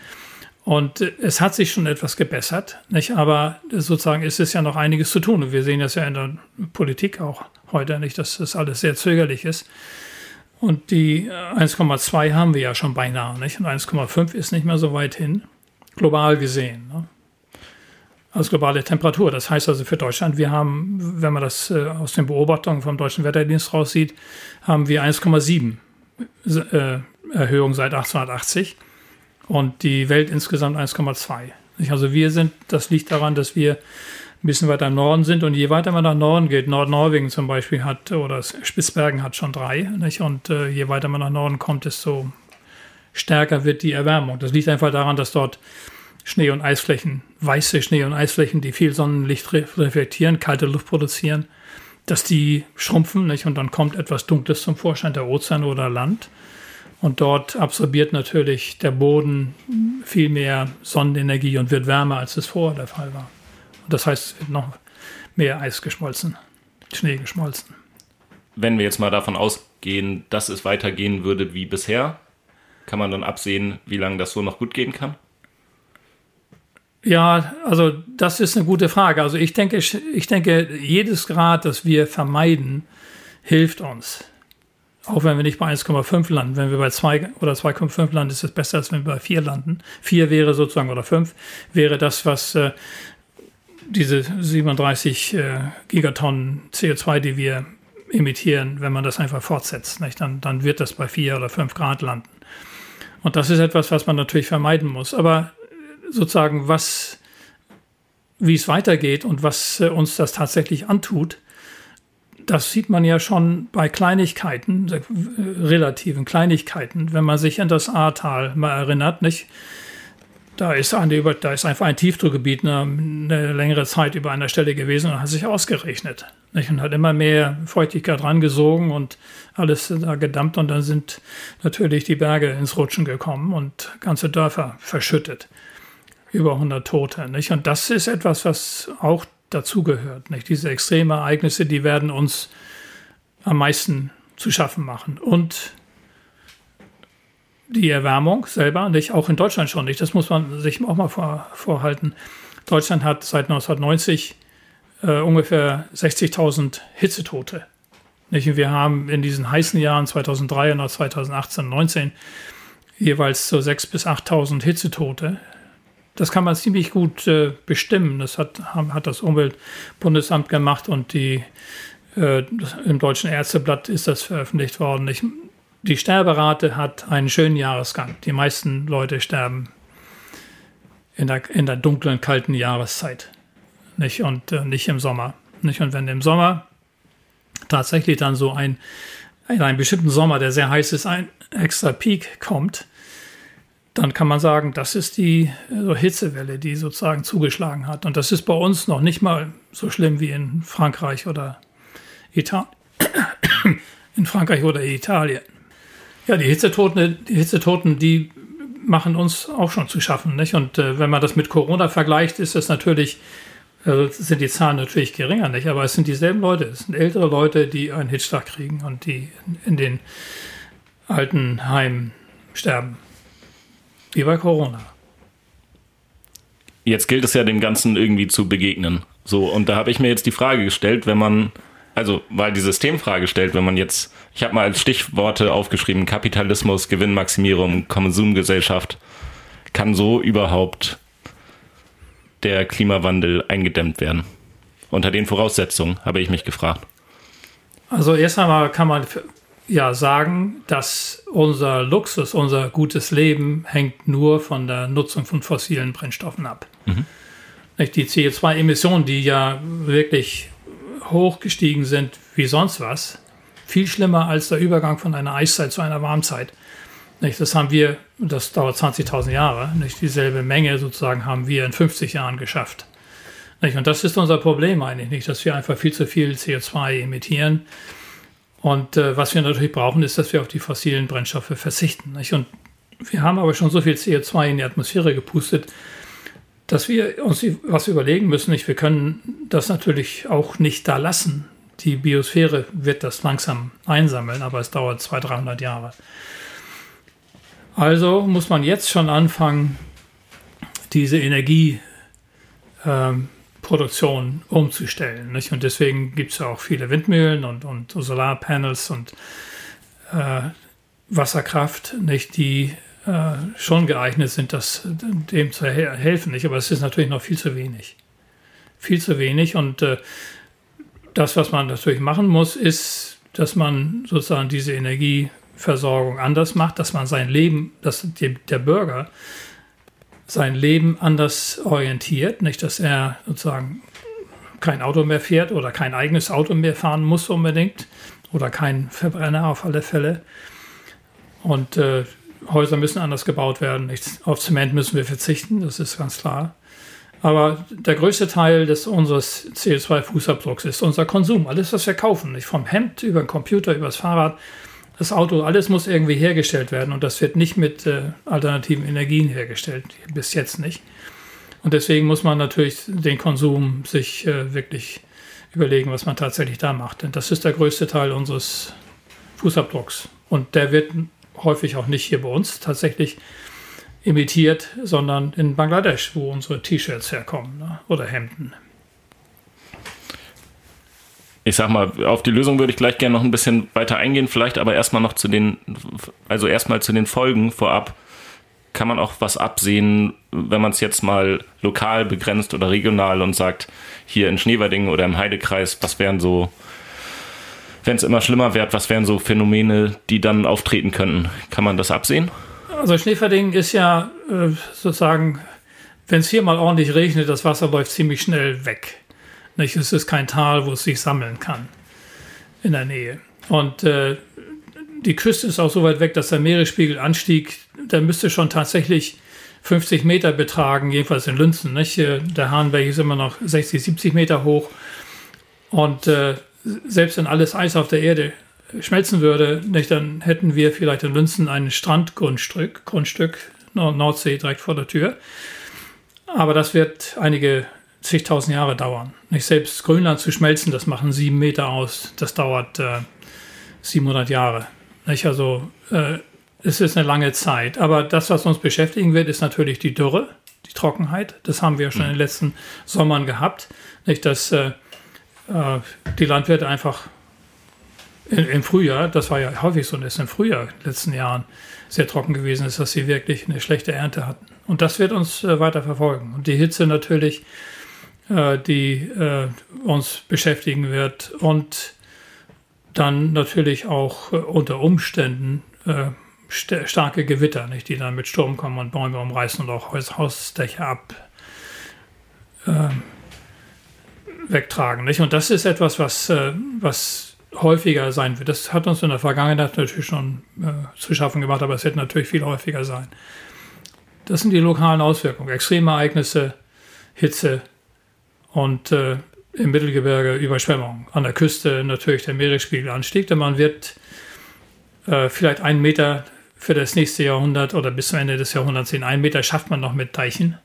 Und es hat sich schon etwas gebessert, nicht? aber sozusagen ist es ja noch einiges zu tun. Und wir sehen das ja in der Politik auch heute nicht, dass das alles sehr zögerlich ist. Und die 1,2 äh, haben wir ja schon beinahe, nicht? Und 1,5 ist nicht mehr so weit hin, global gesehen. Ne? Als globale Temperatur. Das heißt also für Deutschland, wir haben, wenn man das äh, aus den Beobachtungen vom Deutschen Wetterdienst raussieht, haben wir 1,7 äh, Erhöhung seit 1880 und die Welt insgesamt 1,2. Also wir sind, das liegt daran, dass wir ein bisschen weiter im Norden sind. Und je weiter man nach Norden geht, Nordnorwegen zum Beispiel hat, oder Spitzbergen hat schon drei, nicht? und äh, je weiter man nach Norden kommt, desto stärker wird die Erwärmung. Das liegt einfach daran, dass dort Schnee- und Eisflächen, weiße Schnee- und Eisflächen, die viel Sonnenlicht re reflektieren, kalte Luft produzieren, dass die schrumpfen nicht? und dann kommt etwas Dunkles zum Vorschein, der Ozean oder Land. Und dort absorbiert natürlich der Boden viel mehr Sonnenenergie und wird wärmer, als es vorher der Fall war. Das heißt, es wird noch mehr Eis geschmolzen, Schnee geschmolzen. Wenn wir jetzt mal davon ausgehen, dass es weitergehen würde wie bisher, kann man dann absehen, wie lange das so noch gut gehen kann? Ja, also das ist eine gute Frage. Also ich denke, ich denke, jedes Grad, das wir vermeiden, hilft uns. Auch wenn wir nicht bei 1,5 landen. Wenn wir bei 2 oder 2,5 landen, ist es besser, als wenn wir bei 4 landen. 4 wäre sozusagen, oder 5 wäre das, was äh, diese 37 äh, Gigatonnen CO2, die wir emittieren, wenn man das einfach fortsetzt, nicht? Dann, dann wird das bei 4 oder 5 Grad landen. Und das ist etwas, was man natürlich vermeiden muss. Aber sozusagen, was, wie es weitergeht und was äh, uns das tatsächlich antut, das sieht man ja schon bei Kleinigkeiten, äh, relativen Kleinigkeiten, wenn man sich an das Ahrtal mal erinnert, nicht? Da ist, eine, da ist einfach ein Tiefdruckgebiet eine, eine, längere Zeit über einer Stelle gewesen und hat sich ausgerechnet. Nicht? Und hat immer mehr Feuchtigkeit rangesogen und alles da gedammt und dann sind natürlich die Berge ins Rutschen gekommen und ganze Dörfer verschüttet. Über 100 Tote. Nicht? Und das ist etwas, was auch dazugehört. Diese extremen Ereignisse, die werden uns am meisten zu schaffen machen. Und die Erwärmung selber, nicht auch in Deutschland schon nicht. Das muss man sich auch mal vor, vorhalten. Deutschland hat seit 1990 äh, ungefähr 60.000 Hitzetote. Nicht? Und wir haben in diesen heißen Jahren 2003 und 2018 und 2019 jeweils so 6.000 bis 8.000 Hitzetote. Das kann man ziemlich gut äh, bestimmen. Das hat, hat das Umweltbundesamt gemacht und die, äh, im Deutschen Ärzteblatt ist das veröffentlicht worden. Ich, die Sterberate hat einen schönen Jahresgang. Die meisten Leute sterben in der, in der dunklen, kalten Jahreszeit. Nicht? Und äh, nicht im Sommer. Nicht? Und wenn im Sommer tatsächlich dann so ein, in einem bestimmten Sommer, der sehr heiß ist, ein extra Peak kommt, dann kann man sagen, das ist die so Hitzewelle, die sozusagen zugeschlagen hat. Und das ist bei uns noch nicht mal so schlimm wie in Frankreich oder Italien. [coughs] in Frankreich oder Italien. Ja, die Hitzetoten, die Hitzetoten, die machen uns auch schon zu schaffen. Nicht? Und äh, wenn man das mit Corona vergleicht, ist es natürlich, äh, sind die Zahlen natürlich geringer, nicht? Aber es sind dieselben Leute, es sind ältere Leute, die einen Hitzschlag kriegen und die in, in den alten Heimen sterben. Wie bei Corona. Jetzt gilt es ja dem Ganzen irgendwie zu begegnen. So, und da habe ich mir jetzt die Frage gestellt, wenn man, also weil die Systemfrage stellt, wenn man jetzt, ich habe mal als Stichworte aufgeschrieben, Kapitalismus, Gewinnmaximierung, Konsumgesellschaft, kann so überhaupt der Klimawandel eingedämmt werden? Unter den Voraussetzungen, habe ich mich gefragt. Also erst einmal kann man ja sagen, dass unser Luxus, unser gutes Leben hängt nur von der Nutzung von fossilen Brennstoffen ab. Mhm. Die CO2-Emissionen, die ja wirklich hoch gestiegen sind wie sonst was, viel schlimmer als der Übergang von einer Eiszeit zu einer Warmzeit. Das haben wir, das dauert 20.000 Jahre, nicht dieselbe Menge sozusagen haben wir in 50 Jahren geschafft. Und das ist unser Problem eigentlich nicht, dass wir einfach viel zu viel CO2 emittieren und äh, was wir natürlich brauchen, ist, dass wir auf die fossilen Brennstoffe verzichten. Nicht? Und wir haben aber schon so viel CO2 in die Atmosphäre gepustet, dass wir uns was überlegen müssen. Nicht? Wir können das natürlich auch nicht da lassen. Die Biosphäre wird das langsam einsammeln, aber es dauert 200, 300 Jahre. Also muss man jetzt schon anfangen, diese Energie ähm, Produktion umzustellen. Nicht? Und deswegen gibt es ja auch viele Windmühlen und, und Solarpanels und äh, Wasserkraft, nicht, die äh, schon geeignet sind, das, dem zu helfen. Nicht? Aber es ist natürlich noch viel zu wenig. Viel zu wenig. Und äh, das, was man natürlich machen muss, ist, dass man sozusagen diese Energieversorgung anders macht, dass man sein Leben, dass die, der Bürger sein Leben anders orientiert, nicht, dass er sozusagen kein Auto mehr fährt oder kein eigenes Auto mehr fahren muss unbedingt oder kein Verbrenner auf alle Fälle. Und äh, Häuser müssen anders gebaut werden. Nicht, auf Zement müssen wir verzichten, das ist ganz klar. Aber der größte Teil des unseres CO2-Fußabdrucks ist unser Konsum. Alles, was wir kaufen, nicht vom Hemd über den Computer, über das Fahrrad, das Auto, alles muss irgendwie hergestellt werden und das wird nicht mit äh, alternativen Energien hergestellt, bis jetzt nicht. Und deswegen muss man natürlich den Konsum sich äh, wirklich überlegen, was man tatsächlich da macht. Denn das ist der größte Teil unseres Fußabdrucks. Und der wird häufig auch nicht hier bei uns tatsächlich imitiert, sondern in Bangladesch, wo unsere T-Shirts herkommen ne? oder Hemden ich sag mal, auf die Lösung würde ich gleich gerne noch ein bisschen weiter eingehen, vielleicht aber erstmal noch zu den, also erstmal zu den Folgen vorab. Kann man auch was absehen, wenn man es jetzt mal lokal begrenzt oder regional und sagt, hier in Schneewerdingen oder im Heidekreis, was wären so, wenn es immer schlimmer wird, was wären so Phänomene, die dann auftreten könnten? Kann man das absehen? Also Schneeverdingen ist ja äh, sozusagen, wenn es hier mal ordentlich regnet, das Wasser läuft ziemlich schnell weg. Nicht? Es ist kein Tal, wo es sich sammeln kann in der Nähe. Und äh, die Küste ist auch so weit weg, dass der Meeresspiegelanstieg, der müsste schon tatsächlich 50 Meter betragen, jedenfalls in Lünzen. Nicht? Der Hahnberg ist immer noch 60, 70 Meter hoch. Und äh, selbst wenn alles Eis auf der Erde schmelzen würde, nicht, dann hätten wir vielleicht in Lünzen ein Strandgrundstück, Grundstück, Nordsee direkt vor der Tür. Aber das wird einige zigtausend Jahre dauern. Nicht selbst Grönland zu schmelzen, das machen sieben Meter aus, das dauert äh, 700 Jahre. Nicht? Also äh, es ist eine lange Zeit. Aber das, was uns beschäftigen wird, ist natürlich die Dürre, die Trockenheit. Das haben wir schon in den letzten Sommern gehabt. Nicht, dass äh, äh die Landwirte einfach im Frühjahr, das war ja häufig so, dass im Frühjahr in den letzten Jahren sehr trocken gewesen ist, dass sie wirklich eine schlechte Ernte hatten. Und das wird uns äh, weiter verfolgen. Und die Hitze natürlich die äh, uns beschäftigen wird und dann natürlich auch äh, unter Umständen äh, st starke Gewitter, nicht, die dann mit Sturm kommen und Bäume umreißen und auch Haus Hausdächer ab äh, wegtragen. Nicht? Und das ist etwas, was, äh, was häufiger sein wird. Das hat uns in der Vergangenheit natürlich schon äh, zu schaffen gemacht, aber es wird natürlich viel häufiger sein. Das sind die lokalen Auswirkungen. Extreme Ereignisse, Hitze und äh, im Mittelgebirge Überschwemmungen. An der Küste natürlich der Meeresspiegelanstieg, denn man wird äh, vielleicht einen Meter für das nächste Jahrhundert oder bis zum Ende des Jahrhunderts sehen. Einen Meter schafft man noch mit Teichen.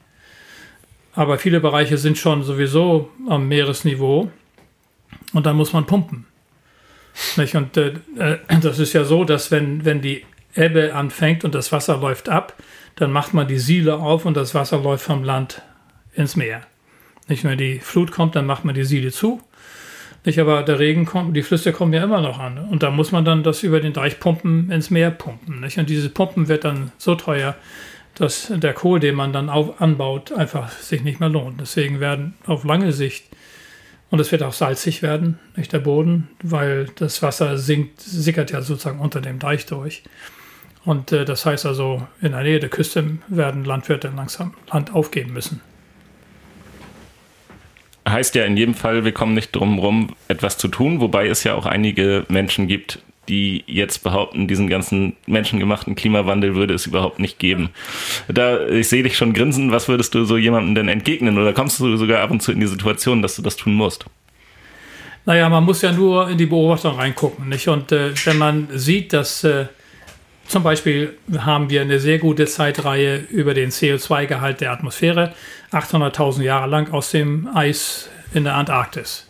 Aber viele Bereiche sind schon sowieso am Meeresniveau und dann muss man pumpen. Nicht? Und äh, äh, das ist ja so, dass wenn, wenn die Ebbe anfängt und das Wasser läuft ab, dann macht man die Siele auf und das Wasser läuft vom Land ins Meer. Nicht, wenn die Flut kommt, dann macht man die Siele zu. Nicht, aber der Regen kommt, die Flüsse kommen ja immer noch an. Und da muss man dann das über den Deich pumpen, ins Meer pumpen. Nicht? Und dieses Pumpen wird dann so teuer, dass der Kohl, den man dann auf, anbaut, einfach sich nicht mehr lohnt. Deswegen werden auf lange Sicht, und es wird auch salzig werden, nicht der Boden, weil das Wasser sinkt, sickert ja sozusagen unter dem Deich durch. Und äh, das heißt also, in der Nähe der Küste werden Landwirte langsam Land aufgeben müssen. Heißt ja in jedem Fall, wir kommen nicht drum rum, etwas zu tun, wobei es ja auch einige Menschen gibt, die jetzt behaupten, diesen ganzen menschengemachten Klimawandel würde es überhaupt nicht geben. Da, ich sehe dich schon grinsen, was würdest du so jemandem denn entgegnen? Oder kommst du sogar ab und zu in die Situation, dass du das tun musst? Naja, man muss ja nur in die Beobachtung reingucken. Nicht? Und äh, wenn man sieht, dass äh, zum Beispiel haben wir eine sehr gute Zeitreihe über den CO2-Gehalt der Atmosphäre, 800.000 Jahre lang aus dem Eis in der Antarktis.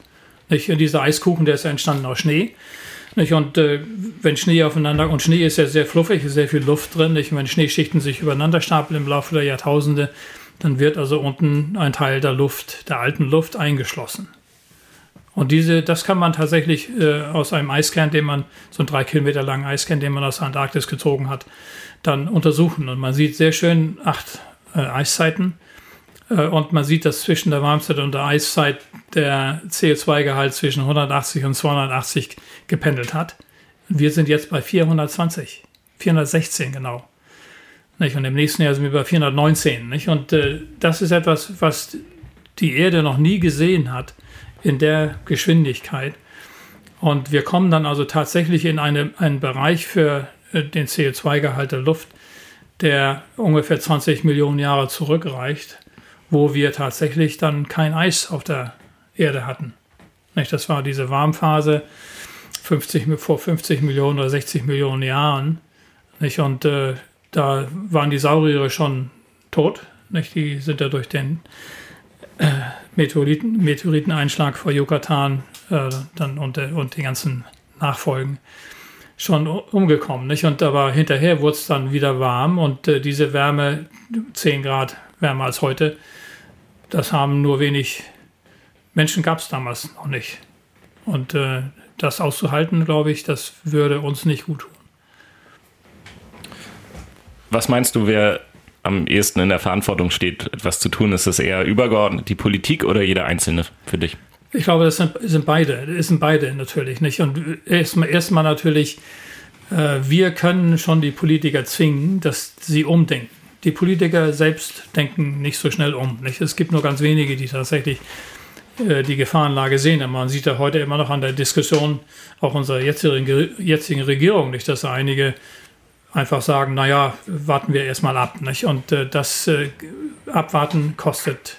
Nicht? Und dieser Eiskuchen, der ist entstanden aus Schnee. Nicht? Und äh, wenn Schnee aufeinander, und Schnee ist ja sehr fluffig, ist sehr viel Luft drin, nicht? Und wenn Schneeschichten sich übereinander stapeln im Laufe der Jahrtausende, dann wird also unten ein Teil der Luft, der alten Luft eingeschlossen. Und diese, das kann man tatsächlich äh, aus einem Eiskern, den man, so einen drei Kilometer langen Eiskern, den man aus der Antarktis gezogen hat, dann untersuchen. Und man sieht sehr schön acht äh, Eiszeiten. Äh, und man sieht, dass zwischen der Warmzeit und der Eiszeit der CO2-Gehalt zwischen 180 und 280 gependelt hat. Wir sind jetzt bei 420, 416 genau. Nicht? Und im nächsten Jahr sind wir bei 419. Nicht? Und äh, das ist etwas, was die Erde noch nie gesehen hat in der Geschwindigkeit. Und wir kommen dann also tatsächlich in eine, einen Bereich für äh, den CO2-Gehalt der Luft, der ungefähr 20 Millionen Jahre zurückreicht, wo wir tatsächlich dann kein Eis auf der Erde hatten. Das war diese Warmphase 50, vor 50 Millionen oder 60 Millionen Jahren. Und äh, da waren die Sauriere schon tot. Die sind ja durch den äh, Meteoriten, Meteoriteneinschlag vor Yucatan äh, dann und, äh, und die ganzen Nachfolgen schon umgekommen. Nicht? Und aber hinterher wurde es dann wieder warm und äh, diese Wärme, 10 Grad wärmer als heute, das haben nur wenig Menschen gab es damals noch nicht. Und äh, das auszuhalten, glaube ich, das würde uns nicht gut tun. Was meinst du, wer am ehesten in der Verantwortung steht, etwas zu tun? Ist es eher übergeordnet die Politik oder jeder Einzelne für dich? Ich glaube, das sind, sind beide. Das sind beide natürlich nicht. Und erstmal erst natürlich, äh, wir können schon die Politiker zwingen, dass sie umdenken. Die Politiker selbst denken nicht so schnell um. Nicht? Es gibt nur ganz wenige, die tatsächlich äh, die Gefahrenlage sehen. Man sieht ja heute immer noch an der Diskussion auch unserer jetzigen, jetzigen Regierung nicht, dass einige einfach sagen, naja, warten wir erstmal ab. Nicht? Und äh, das äh, Abwarten kostet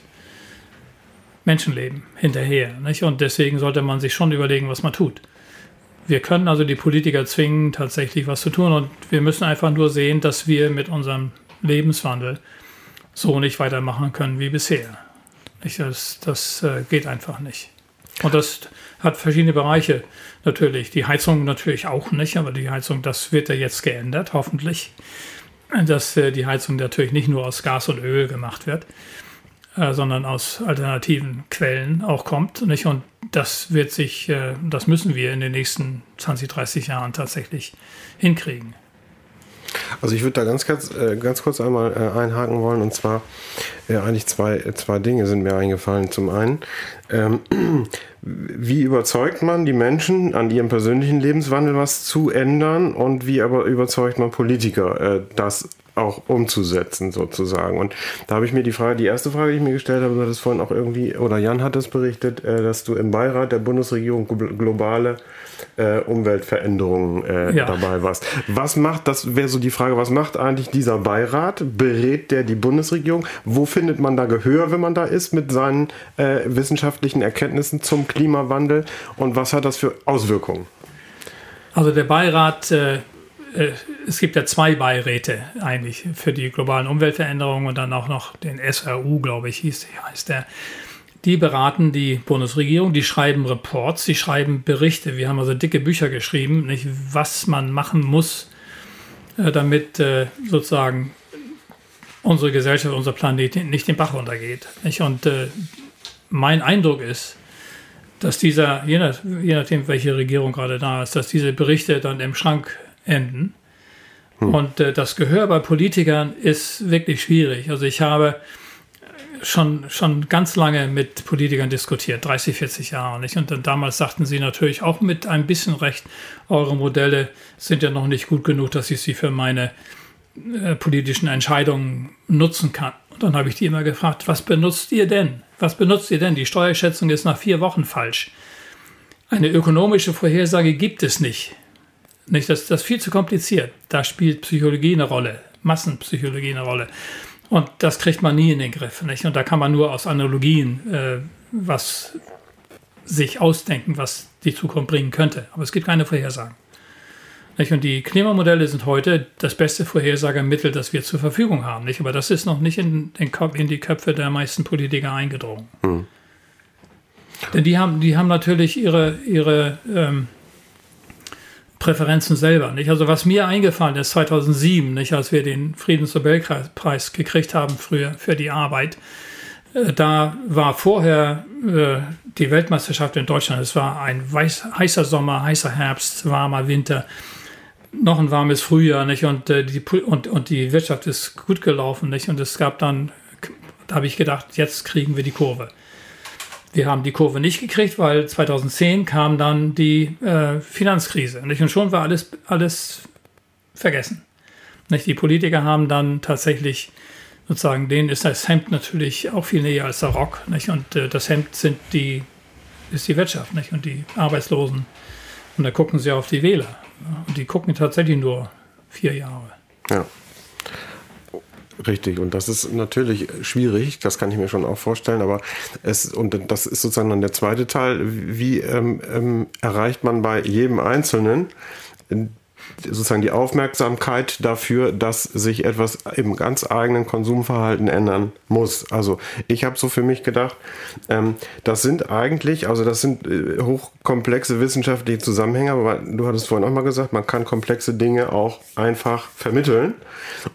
Menschenleben hinterher. Nicht? Und deswegen sollte man sich schon überlegen, was man tut. Wir können also die Politiker zwingen, tatsächlich was zu tun. Und wir müssen einfach nur sehen, dass wir mit unserem Lebenswandel so nicht weitermachen können wie bisher. Nicht? Das, das äh, geht einfach nicht. Und das hat verschiedene Bereiche natürlich. Die Heizung natürlich auch nicht, aber die Heizung, das wird ja jetzt geändert, hoffentlich. Dass äh, die Heizung natürlich nicht nur aus Gas und Öl gemacht wird, äh, sondern aus alternativen Quellen auch kommt. Nicht? Und das wird sich, äh, das müssen wir in den nächsten 20, 30 Jahren tatsächlich hinkriegen. Also ich würde da ganz, ganz, äh, ganz kurz einmal äh, einhaken wollen und zwar Ja, eigentlich zwei, zwei Dinge sind mir eingefallen. Zum einen, ähm, [clears throat] wie überzeugt man die Menschen, an ihrem persönlichen Lebenswandel was zu ändern und wie aber überzeugt man Politiker, äh, das auch umzusetzen sozusagen. Und da habe ich mir die Frage, die erste Frage, die ich mir gestellt habe, du hattest vorhin auch irgendwie, oder Jan hat es berichtet, äh, dass du im Beirat der Bundesregierung globale äh, Umweltveränderungen äh, ja. dabei warst. Was macht, das wäre so die Frage, was macht eigentlich dieser Beirat? Berät der die Bundesregierung? Wo findet man da Gehör, wenn man da ist mit seinen äh, wissenschaftlichen Erkenntnissen zum Klimawandel? Und was hat das für Auswirkungen? Also der Beirat äh, es gibt ja zwei Beiräte eigentlich für die globalen Umweltveränderungen und dann auch noch den SRU, glaube ich, hieß, heißt der. Die beraten die Bundesregierung, die schreiben Reports, die schreiben Berichte. Wir haben also dicke Bücher geschrieben, nicht, was man machen muss, äh, damit äh, sozusagen unsere Gesellschaft, unser Planet nicht den Bach runtergeht. Nicht? Und äh, mein Eindruck ist, dass dieser, je nachdem, welche Regierung gerade da ist, dass diese Berichte dann im Schrank enden. Hm. Und äh, das Gehör bei Politikern ist wirklich schwierig. Also ich habe schon, schon ganz lange mit Politikern diskutiert, 30, 40 Jahre nicht. Und dann damals sagten sie natürlich auch mit ein bisschen Recht, eure Modelle sind ja noch nicht gut genug, dass ich sie für meine äh, politischen Entscheidungen nutzen kann. Und dann habe ich die immer gefragt, was benutzt ihr denn? Was benutzt ihr denn? Die Steuerschätzung ist nach vier Wochen falsch. Eine ökonomische Vorhersage gibt es nicht. Nicht? Das, das ist viel zu kompliziert. Da spielt Psychologie eine Rolle, Massenpsychologie eine Rolle. Und das kriegt man nie in den Griff. Nicht? Und da kann man nur aus Analogien äh, was sich ausdenken, was die Zukunft bringen könnte. Aber es gibt keine Vorhersagen. Nicht? Und die Klimamodelle sind heute das beste Vorhersagemittel, das wir zur Verfügung haben. Nicht? Aber das ist noch nicht in, den Kopf, in die Köpfe der meisten Politiker eingedrungen. Hm. Denn die haben, die haben natürlich ihre, ihre ähm, Präferenzen selber. Nicht? Also was mir eingefallen ist 2007, nicht, als wir den Friedensnobelpreis gekriegt haben früher für die Arbeit, äh, da war vorher äh, die Weltmeisterschaft in Deutschland. Es war ein weiß, heißer Sommer, heißer Herbst, warmer Winter, noch ein warmes Frühjahr, nicht? Und, äh, die, und, und die Wirtschaft ist gut gelaufen, nicht? Und es gab dann, da habe ich gedacht, jetzt kriegen wir die Kurve. Wir haben die Kurve nicht gekriegt, weil 2010 kam dann die äh, Finanzkrise. Nicht? Und schon war alles, alles vergessen. Nicht? Die Politiker haben dann tatsächlich sozusagen, denen ist das Hemd natürlich auch viel näher als der Rock. Nicht? Und äh, das Hemd sind die, ist die Wirtschaft nicht? und die Arbeitslosen. Und da gucken sie auf die Wähler. Und die gucken tatsächlich nur vier Jahre. Ja. Richtig, und das ist natürlich schwierig, das kann ich mir schon auch vorstellen, aber es, und das ist sozusagen dann der zweite Teil, wie ähm, ähm, erreicht man bei jedem Einzelnen sozusagen die Aufmerksamkeit dafür, dass sich etwas im ganz eigenen Konsumverhalten ändern muss. Also ich habe so für mich gedacht, ähm, das sind eigentlich, also das sind äh, hochkomplexe wissenschaftliche Zusammenhänge, aber du hattest vorhin auch mal gesagt, man kann komplexe Dinge auch einfach vermitteln.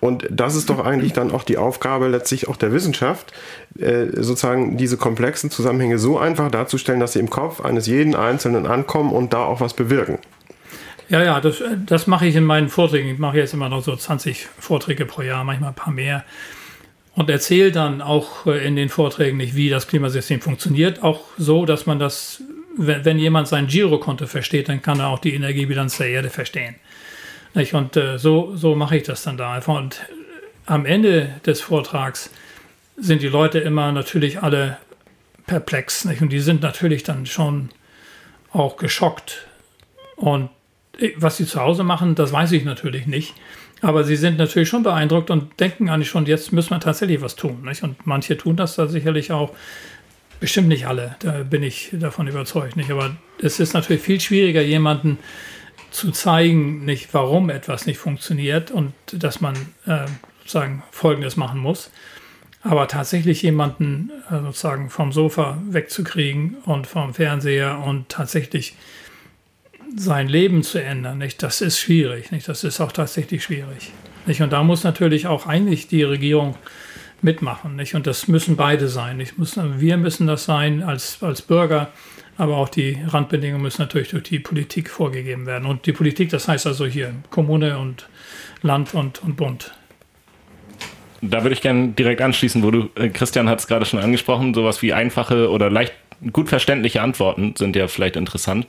Und das ist doch eigentlich dann auch die Aufgabe letztlich auch der Wissenschaft, äh, sozusagen diese komplexen Zusammenhänge so einfach darzustellen, dass sie im Kopf eines jeden Einzelnen ankommen und da auch was bewirken. Ja, ja, das, das mache ich in meinen Vorträgen. Ich mache jetzt immer noch so 20 Vorträge pro Jahr, manchmal ein paar mehr. Und erzähle dann auch äh, in den Vorträgen nicht, wie das Klimasystem funktioniert. Auch so, dass man das, wenn, jemand sein Girokonto versteht, dann kann er auch die Energiebilanz der Erde verstehen. Und äh, so, so mache ich das dann da einfach. Und am Ende des Vortrags sind die Leute immer natürlich alle perplex. Nicht? Und die sind natürlich dann schon auch geschockt. Und was sie zu Hause machen, das weiß ich natürlich nicht. Aber sie sind natürlich schon beeindruckt und denken eigentlich schon, jetzt müssen wir tatsächlich was tun. Nicht? Und manche tun das da sicherlich auch. Bestimmt nicht alle, da bin ich davon überzeugt nicht. Aber es ist natürlich viel schwieriger, jemanden zu zeigen, nicht warum etwas nicht funktioniert und dass man äh, sozusagen Folgendes machen muss. Aber tatsächlich jemanden äh, sozusagen vom Sofa wegzukriegen und vom Fernseher und tatsächlich sein Leben zu ändern, nicht? das ist schwierig. Nicht? Das ist auch tatsächlich schwierig. Nicht? Und da muss natürlich auch eigentlich die Regierung mitmachen. Nicht? Und das müssen beide sein. Nicht? wir müssen das sein als, als Bürger, aber auch die Randbedingungen müssen natürlich durch die Politik vorgegeben werden. Und die Politik, das heißt also hier Kommune und Land und, und Bund. Da würde ich gerne direkt anschließen, wo du, äh, Christian hat es gerade schon angesprochen, sowas wie einfache oder leicht gut verständliche Antworten sind ja vielleicht interessant.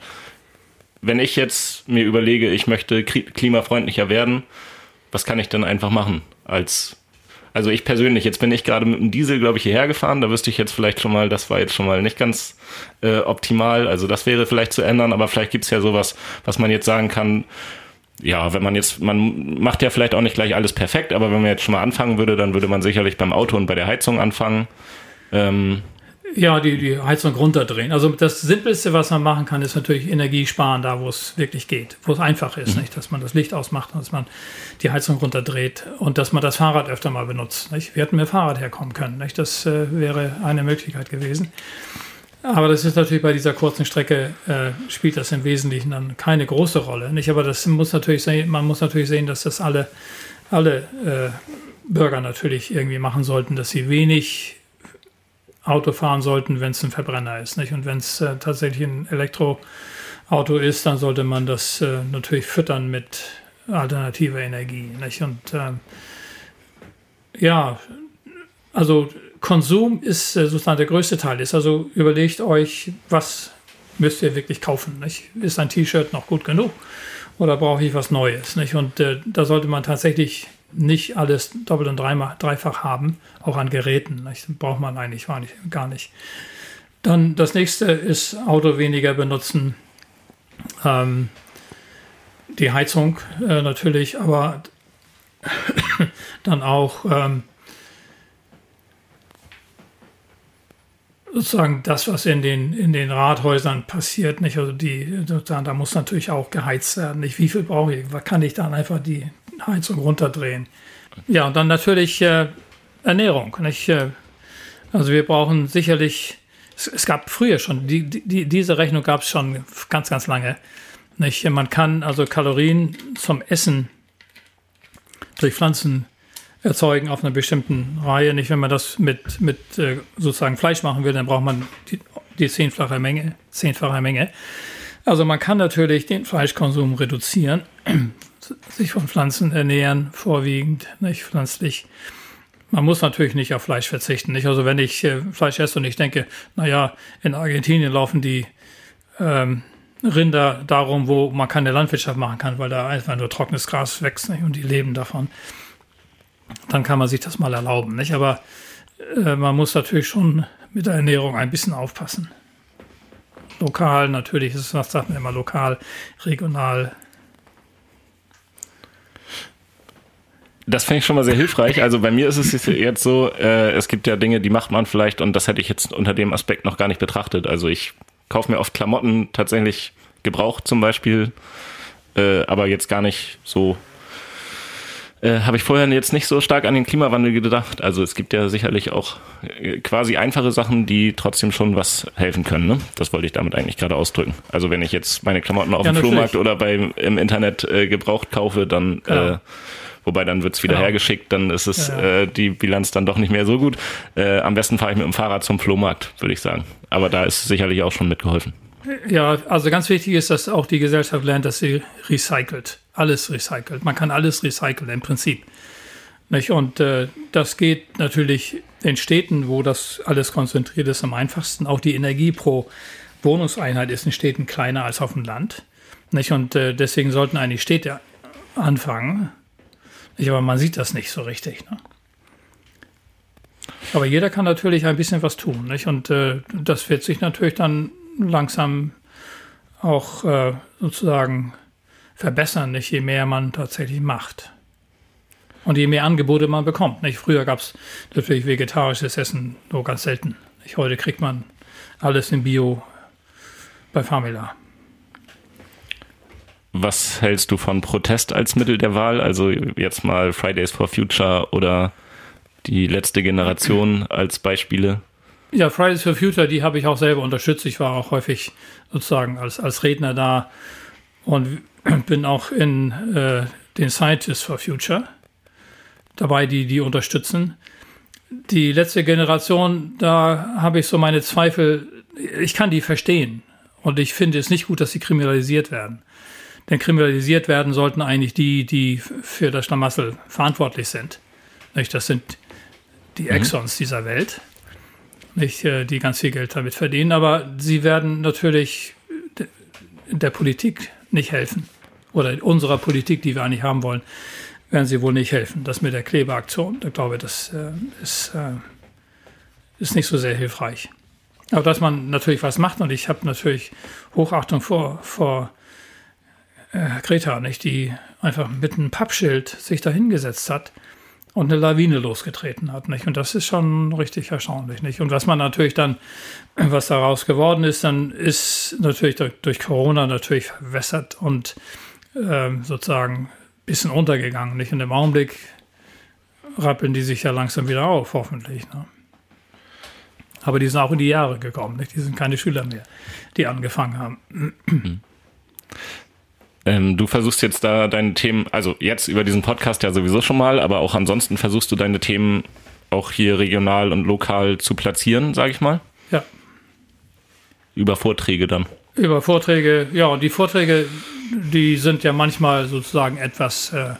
Wenn ich jetzt mir überlege, ich möchte klimafreundlicher werden, was kann ich denn einfach machen als also ich persönlich, jetzt bin ich gerade mit dem Diesel, glaube ich, hierher gefahren. Da wüsste ich jetzt vielleicht schon mal, das war jetzt schon mal nicht ganz äh, optimal. Also das wäre vielleicht zu ändern, aber vielleicht gibt's ja sowas, was man jetzt sagen kann, ja, wenn man jetzt, man macht ja vielleicht auch nicht gleich alles perfekt, aber wenn man jetzt schon mal anfangen würde, dann würde man sicherlich beim Auto und bei der Heizung anfangen. Ähm, ja, die, die Heizung runterdrehen. Also das Simpelste, was man machen kann, ist natürlich Energie sparen, da wo es wirklich geht, wo es einfach ist, mhm. nicht? dass man das Licht ausmacht, dass man die Heizung runterdreht und dass man das Fahrrad öfter mal benutzt. Nicht? Wir hätten mit Fahrrad herkommen können. Nicht? Das äh, wäre eine Möglichkeit gewesen. Aber das ist natürlich bei dieser kurzen Strecke äh, spielt das im Wesentlichen dann keine große Rolle. Nicht? Aber das muss natürlich sehen, man muss natürlich sehen, dass das alle, alle äh, Bürger natürlich irgendwie machen sollten, dass sie wenig Auto fahren sollten, wenn es ein Verbrenner ist. Nicht? Und wenn es äh, tatsächlich ein Elektroauto ist, dann sollte man das äh, natürlich füttern mit alternativer Energie. Nicht? Und ähm, ja, also Konsum ist äh, sozusagen der größte Teil. Ist also überlegt euch, was müsst ihr wirklich kaufen. Nicht? Ist ein T-Shirt noch gut genug oder brauche ich was Neues? Nicht? Und äh, da sollte man tatsächlich nicht alles doppelt und dreifach haben, auch an Geräten. Das braucht man eigentlich gar nicht. Dann das nächste ist Auto weniger benutzen. Ähm, die Heizung äh, natürlich, aber dann auch ähm, sozusagen das, was in den, in den Rathäusern passiert, nicht? Also die, da muss natürlich auch geheizt werden. Nicht? Wie viel brauche ich? Kann ich dann einfach die Heizung runterdrehen. Ja, und dann natürlich äh, Ernährung. Nicht? Äh, also wir brauchen sicherlich, es, es gab früher schon, die, die, diese Rechnung gab es schon ganz, ganz lange. Nicht? Man kann also Kalorien zum Essen durch Pflanzen erzeugen auf einer bestimmten Reihe. Nicht, wenn man das mit, mit äh, sozusagen Fleisch machen will, dann braucht man die, die zehnfache Menge, zehnfache Menge. Also man kann natürlich den Fleischkonsum reduzieren sich von Pflanzen ernähren, vorwiegend, nicht pflanzlich. Man muss natürlich nicht auf Fleisch verzichten. Nicht? Also wenn ich äh, Fleisch esse und ich denke, naja, in Argentinien laufen die ähm, Rinder darum, wo man keine Landwirtschaft machen kann, weil da einfach nur trockenes Gras wächst nicht? und die leben davon. Dann kann man sich das mal erlauben. Nicht? Aber äh, man muss natürlich schon mit der Ernährung ein bisschen aufpassen. Lokal natürlich, ist, was sagt man immer, lokal, regional, Das finde ich schon mal sehr hilfreich. Also bei mir ist es jetzt so, äh, es gibt ja Dinge, die macht man vielleicht und das hätte ich jetzt unter dem Aspekt noch gar nicht betrachtet. Also ich kaufe mir oft Klamotten tatsächlich gebraucht zum Beispiel, äh, aber jetzt gar nicht so. Äh, Habe ich vorher jetzt nicht so stark an den Klimawandel gedacht. Also es gibt ja sicherlich auch äh, quasi einfache Sachen, die trotzdem schon was helfen können. Ne? Das wollte ich damit eigentlich gerade ausdrücken. Also wenn ich jetzt meine Klamotten auf ja, dem Flohmarkt oder beim, im Internet äh, gebraucht kaufe, dann genau. Wobei dann wird's wieder genau. hergeschickt, dann ist es ja. äh, die Bilanz dann doch nicht mehr so gut. Äh, am besten fahre ich mit dem Fahrrad zum Flohmarkt, würde ich sagen. Aber da ist sicherlich auch schon mitgeholfen. Ja, also ganz wichtig ist, dass auch die Gesellschaft lernt, dass sie recycelt. Alles recycelt. Man kann alles recyceln im Prinzip. Nicht? Und äh, das geht natürlich in Städten, wo das alles konzentriert ist, am einfachsten. Auch die Energie pro Wohnungseinheit ist in Städten kleiner als auf dem Land. Nicht? Und äh, deswegen sollten eigentlich Städte anfangen, aber man sieht das nicht so richtig. Ne? Aber jeder kann natürlich ein bisschen was tun. Nicht? Und äh, das wird sich natürlich dann langsam auch äh, sozusagen verbessern, nicht? je mehr man tatsächlich macht. Und je mehr Angebote man bekommt. Nicht? Früher gab es natürlich vegetarisches Essen nur ganz selten. Nicht? Heute kriegt man alles in Bio bei Famila. Was hältst du von Protest als Mittel der Wahl? Also jetzt mal Fridays for Future oder die letzte Generation als Beispiele? Ja, Fridays for Future, die habe ich auch selber unterstützt. Ich war auch häufig sozusagen als, als Redner da und bin auch in äh, den Scientists for Future dabei, die die unterstützen. Die letzte Generation, da habe ich so meine Zweifel. Ich kann die verstehen und ich finde es nicht gut, dass sie kriminalisiert werden. Denn kriminalisiert werden sollten eigentlich die, die für das Schlamassel verantwortlich sind. Das sind die Exxons dieser Welt, nicht, äh, die ganz viel Geld damit verdienen, aber sie werden natürlich der Politik nicht helfen oder unserer Politik, die wir eigentlich haben wollen, werden sie wohl nicht helfen. Das mit der Klebeaktion, ich glaube, das äh, ist, äh, ist nicht so sehr hilfreich. Aber dass man natürlich was macht und ich habe natürlich Hochachtung vor, vor äh, Greta, nicht, die einfach mit einem Pappschild sich da hingesetzt hat und eine Lawine losgetreten hat. Nicht? Und das ist schon richtig erstaunlich. Nicht? Und was man natürlich dann, [clears throat] was daraus geworden ist, dann ist natürlich durch, durch Corona natürlich verwässert und ähm, sozusagen ein bisschen untergegangen. Nicht? Und im Augenblick rappeln die sich ja langsam wieder auf, hoffentlich. Ne? Aber die sind auch in die Jahre gekommen. Nicht? Die sind keine Schüler mehr, die angefangen haben. Ähm, du versuchst jetzt da deine Themen, also jetzt über diesen Podcast ja sowieso schon mal, aber auch ansonsten versuchst du deine Themen auch hier regional und lokal zu platzieren, sage ich mal? Ja. Über Vorträge dann. Über Vorträge, ja, und die Vorträge, die sind ja manchmal sozusagen etwas äh,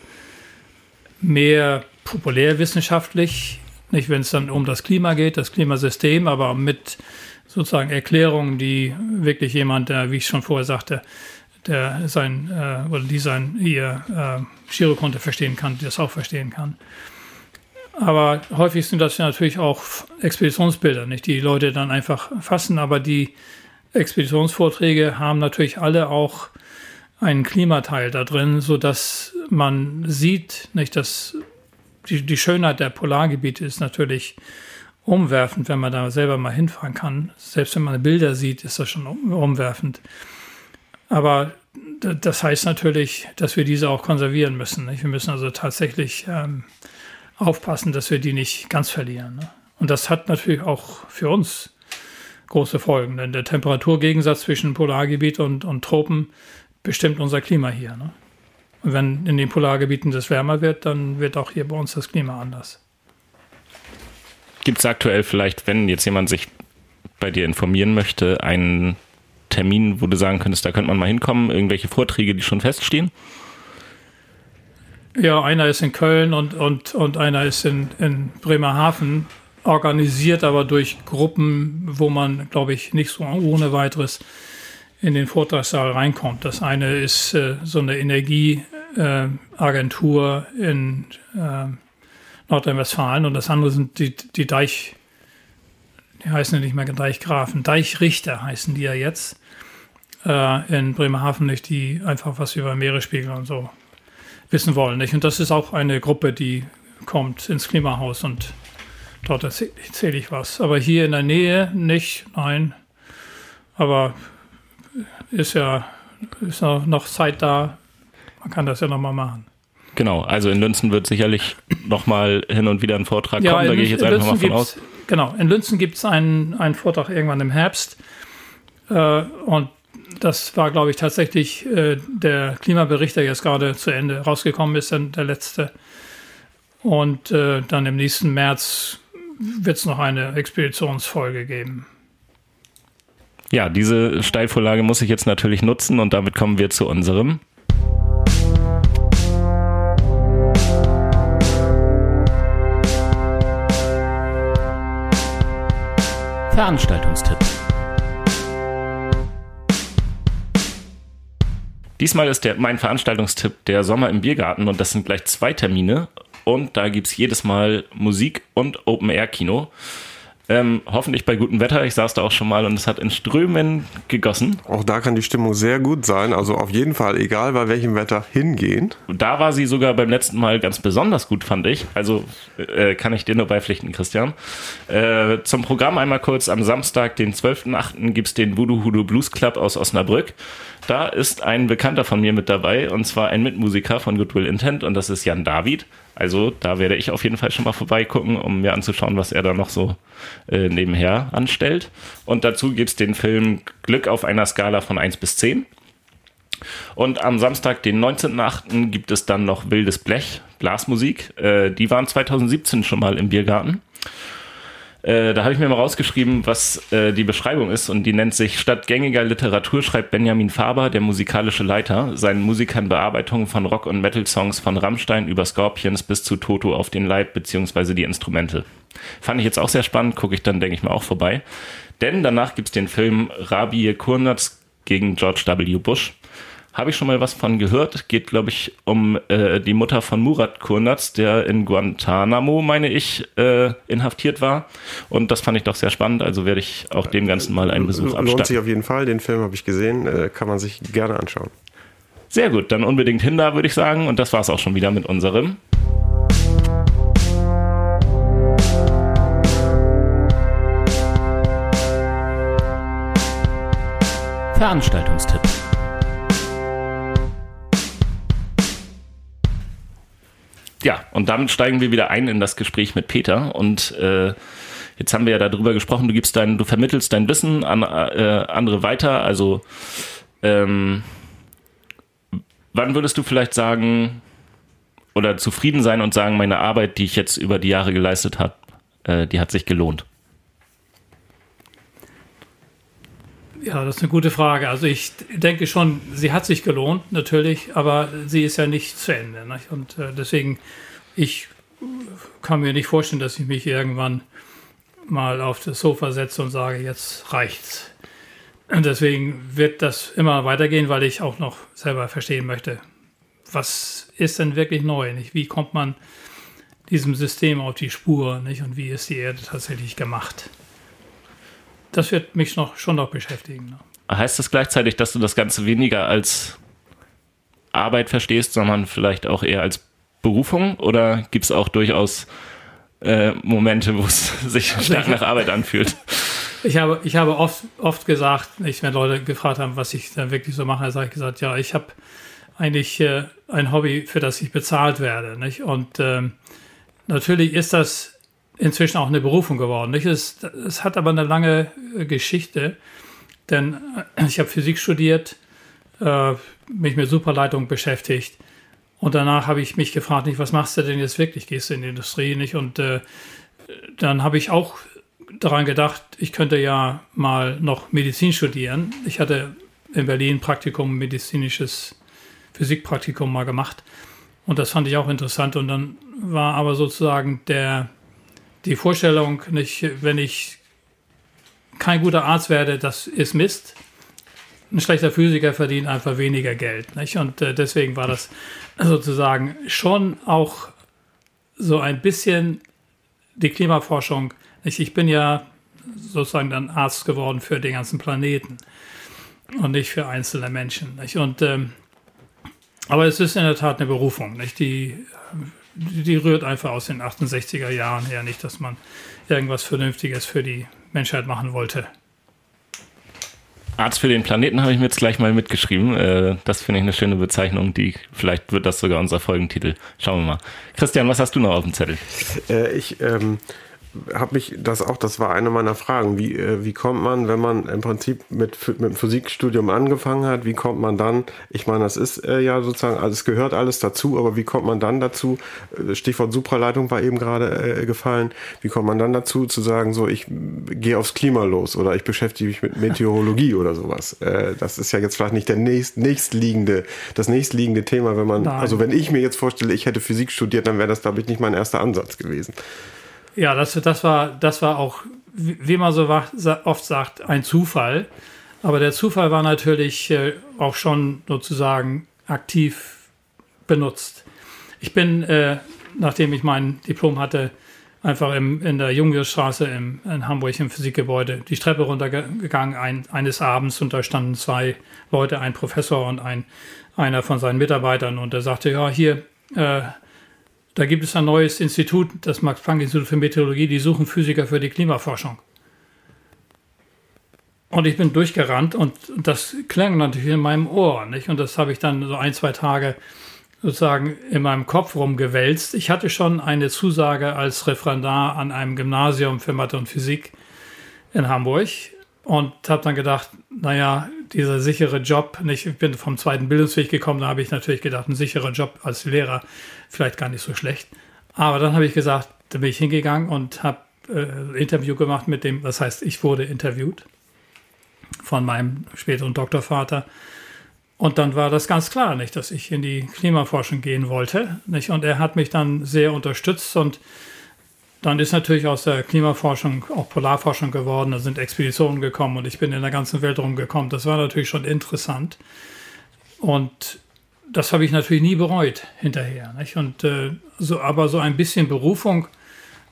mehr populärwissenschaftlich, nicht wenn es dann um das Klima geht, das Klimasystem, aber mit sozusagen Erklärungen, die wirklich jemand, der, wie ich schon vorher sagte, der sein äh, oder die sein ihr äh, Girokonto verstehen kann, die das auch verstehen kann. Aber häufig sind das ja natürlich auch Expeditionsbilder, nicht die Leute dann einfach fassen, aber die Expeditionsvorträge haben natürlich alle auch einen Klimateil da drin, so dass man sieht, nicht, dass die, die Schönheit der Polargebiete ist natürlich umwerfend, wenn man da selber mal hinfahren kann. Selbst wenn man Bilder sieht, ist das schon umwerfend. Aber das heißt natürlich, dass wir diese auch konservieren müssen. Nicht? Wir müssen also tatsächlich ähm, aufpassen, dass wir die nicht ganz verlieren. Ne? Und das hat natürlich auch für uns große Folgen, denn der Temperaturgegensatz zwischen Polargebiet und, und Tropen bestimmt unser Klima hier. Ne? Und wenn in den Polargebieten das wärmer wird, dann wird auch hier bei uns das Klima anders. Gibt es aktuell vielleicht, wenn jetzt jemand sich bei dir informieren möchte, einen Termin, wo du sagen könntest, da könnte man mal hinkommen, irgendwelche Vorträge, die schon feststehen? Ja, einer ist in Köln und, und, und einer ist in, in Bremerhaven, organisiert aber durch Gruppen, wo man, glaube ich, nicht so ohne weiteres in den Vortragssaal reinkommt. Das eine ist äh, so eine Energieagentur äh, in äh, Nordrhein-Westfalen und das andere sind die, die Deich, die heißen ja nicht mehr Deichgrafen, Deichrichter heißen die ja jetzt äh, in Bremerhaven nicht, die einfach was über Meeresspiegel und so wissen wollen. Nicht? Und das ist auch eine Gruppe, die kommt ins Klimahaus und dort erzähle erzähl ich was. Aber hier in der Nähe nicht, nein. Aber ist ja ist noch Zeit da. Man kann das ja nochmal machen. Genau, also in Lünzen wird sicherlich nochmal hin und wieder ein Vortrag ja, kommen, da gehe ich jetzt einfach mal von aus. Genau, in Lünzen gibt es einen, einen Vortrag irgendwann im Herbst. Äh, und das war, glaube ich, tatsächlich äh, der Klimabericht, der jetzt gerade zu Ende rausgekommen ist, der letzte. Und äh, dann im nächsten März wird es noch eine Expeditionsfolge geben. Ja, diese Steilvorlage muss ich jetzt natürlich nutzen und damit kommen wir zu unserem Veranstaltungstipp. Diesmal ist der, mein Veranstaltungstipp der Sommer im Biergarten und das sind gleich zwei Termine. Und da gibt es jedes Mal Musik und Open-Air-Kino. Ähm, hoffentlich bei gutem Wetter. Ich saß da auch schon mal und es hat in Strömen gegossen. Auch da kann die Stimmung sehr gut sein. Also auf jeden Fall, egal bei welchem Wetter, hingehen. Da war sie sogar beim letzten Mal ganz besonders gut, fand ich. Also äh, kann ich dir nur beipflichten, Christian. Äh, zum Programm einmal kurz. Am Samstag, den 12.8. gibt es den Voodoo Hoodoo Blues Club aus Osnabrück. Da ist ein Bekannter von mir mit dabei und zwar ein Mitmusiker von Goodwill Intent und das ist Jan David. Also da werde ich auf jeden Fall schon mal vorbeigucken, um mir anzuschauen, was er da noch so äh, nebenher anstellt. Und dazu gibt es den Film Glück auf einer Skala von 1 bis 10. Und am Samstag, den 19.8., gibt es dann noch Wildes Blech, Blasmusik. Äh, die waren 2017 schon mal im Biergarten. Äh, da habe ich mir mal rausgeschrieben, was äh, die Beschreibung ist und die nennt sich Statt gängiger Literatur schreibt Benjamin Faber, der musikalische Leiter, seinen Musikern Bearbeitungen von Rock- und Metal-Songs von Rammstein über Scorpions bis zu Toto auf den Leib beziehungsweise die Instrumente. Fand ich jetzt auch sehr spannend, gucke ich dann, denke ich mal, auch vorbei. Denn danach gibt's den Film Rabie Kurnatz gegen George W. Bush. Habe ich schon mal was von gehört. Geht, glaube ich, um äh, die Mutter von Murat Kurnatz, der in Guantanamo, meine ich, äh, inhaftiert war. Und das fand ich doch sehr spannend. Also werde ich auch dem Ganzen mal einen Besuch abstatten. Lohnt sich auf jeden Fall. Den Film habe ich gesehen. Äh, kann man sich gerne anschauen. Sehr gut, dann unbedingt hin da, würde ich sagen. Und das war's auch schon wieder mit unserem Veranstaltungstipp. Ja, und damit steigen wir wieder ein in das Gespräch mit Peter. Und äh, jetzt haben wir ja darüber gesprochen, du gibst dein, du vermittelst dein Wissen an äh, andere weiter. Also ähm, wann würdest du vielleicht sagen oder zufrieden sein und sagen, meine Arbeit, die ich jetzt über die Jahre geleistet habe, äh, die hat sich gelohnt? Ja, das ist eine gute Frage. Also ich denke schon, sie hat sich gelohnt, natürlich, aber sie ist ja nicht zu Ende. Nicht? Und äh, deswegen, ich kann mir nicht vorstellen, dass ich mich irgendwann mal auf das Sofa setze und sage, jetzt reicht's. Und deswegen wird das immer weitergehen, weil ich auch noch selber verstehen möchte, was ist denn wirklich neu? Nicht? Wie kommt man diesem System auf die Spur? Nicht? Und wie ist die Erde tatsächlich gemacht? Das wird mich noch, schon noch beschäftigen. Ne? Heißt das gleichzeitig, dass du das Ganze weniger als Arbeit verstehst, sondern vielleicht auch eher als Berufung? Oder gibt es auch durchaus äh, Momente, wo es [laughs] sich also stark nach Arbeit anfühlt? [laughs] Ich habe, ich habe oft, oft gesagt, nicht, wenn Leute gefragt haben, was ich dann wirklich so mache, sage ich gesagt, ja, ich habe eigentlich äh, ein Hobby, für das ich bezahlt werde. Nicht? Und ähm, natürlich ist das inzwischen auch eine Berufung geworden. Es, hat aber eine lange äh, Geschichte, denn äh, ich habe Physik studiert, äh, mich mit Superleitung beschäftigt und danach habe ich mich gefragt, nicht, was machst du denn jetzt wirklich? Gehst du in die Industrie nicht? Und dann habe ich auch daran gedacht, ich könnte ja mal noch Medizin studieren. Ich hatte in Berlin Praktikum, medizinisches Physikpraktikum mal gemacht. Und das fand ich auch interessant. Und dann war aber sozusagen der die Vorstellung, nicht, wenn ich kein guter Arzt werde, das ist Mist. Ein schlechter Physiker verdient einfach weniger Geld. Nicht? Und äh, deswegen war das sozusagen schon auch so ein bisschen die Klimaforschung. Nicht? Ich bin ja sozusagen dann Arzt geworden für den ganzen Planeten und nicht für einzelne Menschen. Nicht? Und, ähm, aber es ist in der Tat eine Berufung. Nicht? Die die rührt einfach aus den 68er Jahren her, nicht, dass man irgendwas Vernünftiges für die Menschheit machen wollte. Arzt für den Planeten habe ich mir jetzt gleich mal mitgeschrieben. Äh, das finde ich eine schöne Bezeichnung. Die vielleicht wird das sogar unser Folgentitel. Schauen wir mal. Christian, was hast du noch auf dem Zettel? Äh, ich ähm, habe mich das auch, das war eine meiner Fragen. Wie, äh, wie kommt man, wenn man im Prinzip mit, mit dem Physikstudium angefangen hat, wie kommt man dann, ich meine, das ist äh, ja sozusagen, also es gehört alles dazu, aber wie kommt man dann dazu, äh, Stichwort Supraleitung war eben gerade äh, gefallen, wie kommt man dann dazu zu sagen, so ich gehe aufs Klima los oder ich beschäftige mich mit Meteorologie oder sowas. Äh, das ist ja jetzt vielleicht nicht der nächst, nächstliegende, das nächstliegende Thema, wenn man, Nein. also wenn ich mir jetzt vorstelle, ich hätte Physik studiert, dann wäre das, glaube ich, nicht mein erster Ansatz gewesen. Ja, das, das, war, das war auch, wie man so oft sagt, ein Zufall. Aber der Zufall war natürlich äh, auch schon sozusagen aktiv benutzt. Ich bin, äh, nachdem ich mein Diplom hatte, einfach im, in der Jungwirtsstraße in Hamburg im Physikgebäude die Treppe runtergegangen ein, eines Abends und da standen zwei Leute, ein Professor und ein, einer von seinen Mitarbeitern und er sagte, ja, hier, äh, da gibt es ein neues Institut, das Max-Planck-Institut für Meteorologie, die suchen Physiker für die Klimaforschung. Und ich bin durchgerannt und das klang natürlich in meinem Ohr. Nicht? Und das habe ich dann so ein, zwei Tage sozusagen in meinem Kopf rumgewälzt. Ich hatte schon eine Zusage als Referendar an einem Gymnasium für Mathe und Physik in Hamburg und habe dann gedacht, naja, dieser sichere Job, nicht, ich bin vom zweiten Bildungsweg gekommen, da habe ich natürlich gedacht, ein sicherer Job als Lehrer, vielleicht gar nicht so schlecht. Aber dann habe ich gesagt, da bin ich hingegangen und habe äh, Interview gemacht mit dem, das heißt, ich wurde interviewt von meinem späteren Doktorvater. Und dann war das ganz klar, nicht, dass ich in die Klimaforschung gehen wollte. Nicht? Und er hat mich dann sehr unterstützt und dann ist natürlich aus der Klimaforschung auch Polarforschung geworden. Da sind Expeditionen gekommen und ich bin in der ganzen Welt rumgekommen. Das war natürlich schon interessant. Und das habe ich natürlich nie bereut hinterher. Nicht? Und äh, so, aber so ein bisschen Berufung,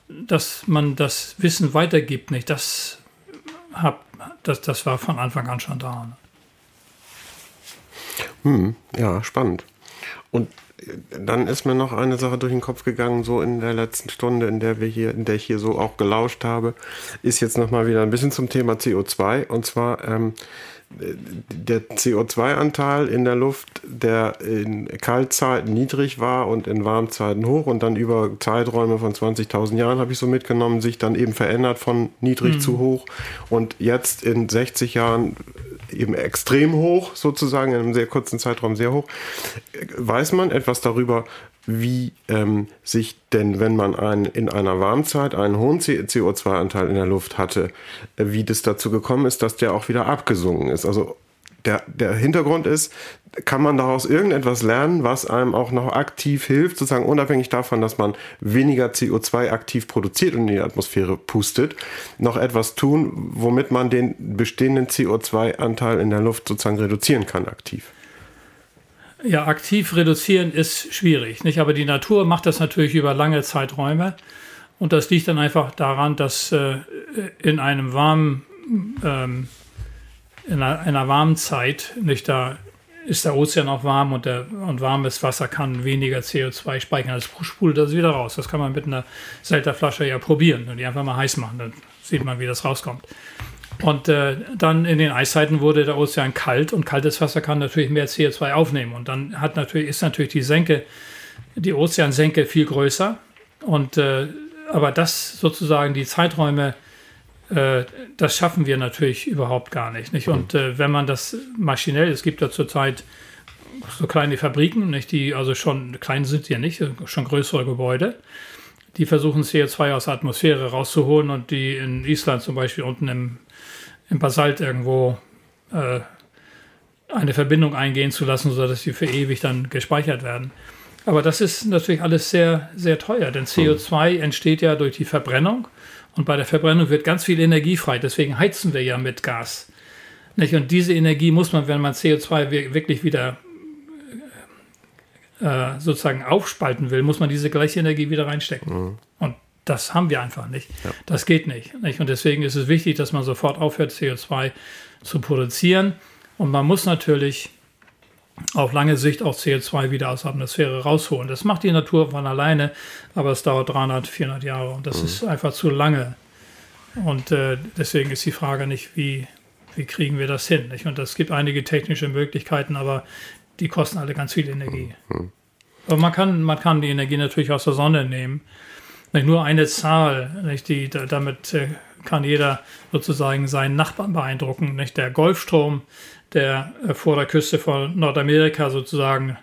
dass man das Wissen weitergibt, nicht? Das, hab, das, das war von Anfang an schon da. Hm, ja, spannend. Und dann ist mir noch eine Sache durch den Kopf gegangen, so in der letzten Stunde, in der wir hier, in der ich hier so auch gelauscht habe, ist jetzt nochmal wieder ein bisschen zum Thema CO2. Und zwar ähm, der CO2-Anteil in der Luft, der in Kaltzeiten niedrig war und in Warmzeiten hoch und dann über Zeiträume von 20.000 Jahren, habe ich so mitgenommen, sich dann eben verändert von niedrig mhm. zu hoch und jetzt in 60 Jahren eben extrem hoch, sozusagen in einem sehr kurzen Zeitraum sehr hoch. Weiß man etwas darüber, wie ähm, sich denn, wenn man ein, in einer Warmzeit einen hohen CO2-Anteil in der Luft hatte, äh, wie das dazu gekommen ist, dass der auch wieder abgesunken ist. Also der, der Hintergrund ist, kann man daraus irgendetwas lernen, was einem auch noch aktiv hilft, sozusagen unabhängig davon, dass man weniger CO2 aktiv produziert und in die Atmosphäre pustet, noch etwas tun, womit man den bestehenden CO2-Anteil in der Luft sozusagen reduzieren kann aktiv. Ja, aktiv reduzieren ist schwierig, nicht? Aber die Natur macht das natürlich über lange Zeiträume. Und das liegt dann einfach daran, dass äh, in einem warmen, ähm, in einer, einer, warmen Zeit, nicht da ist der Ozean auch warm und, der, und warmes Wasser kann weniger CO2 speichern. Das spult das wieder raus. Das kann man mit einer Selterflasche ja probieren und die einfach mal heiß machen. Dann sieht man, wie das rauskommt. Und äh, dann in den Eiszeiten wurde der Ozean kalt und kaltes Wasser kann natürlich mehr CO2 aufnehmen. Und dann hat natürlich, ist natürlich die Senke, die Ozeansenke viel größer. Und äh, aber das sozusagen die Zeiträume, äh, das schaffen wir natürlich überhaupt gar nicht. nicht? Und äh, wenn man das maschinell, es gibt ja zurzeit so kleine Fabriken, nicht, die also schon klein sind hier nicht, schon größere Gebäude die versuchen CO2 aus der Atmosphäre rauszuholen und die in Island zum Beispiel unten im im Basalt irgendwo äh, eine Verbindung eingehen zu lassen, sodass sie für ewig dann gespeichert werden. Aber das ist natürlich alles sehr, sehr teuer, denn CO2 entsteht ja durch die Verbrennung und bei der Verbrennung wird ganz viel Energie frei. Deswegen heizen wir ja mit Gas. Nicht? Und diese Energie muss man, wenn man CO2 wirklich wieder äh, sozusagen aufspalten will, muss man diese gleiche Energie wieder reinstecken. Mhm. Und das haben wir einfach nicht. Ja. Das geht nicht, nicht. Und deswegen ist es wichtig, dass man sofort aufhört, CO2 zu produzieren. Und man muss natürlich auf lange Sicht auch CO2 wieder aus der Atmosphäre rausholen. Das macht die Natur von alleine, aber es dauert 300, 400 Jahre und das mhm. ist einfach zu lange. Und äh, deswegen ist die Frage nicht, wie, wie kriegen wir das hin? Nicht? Und es gibt einige technische Möglichkeiten, aber die kosten alle ganz viel Energie. Mhm. Aber man kann, man kann die Energie natürlich aus der Sonne nehmen. Nicht nur eine Zahl, nicht die, damit äh, kann jeder sozusagen seinen Nachbarn beeindrucken. Nicht der Golfstrom, der äh, vor der Küste von Nordamerika sozusagen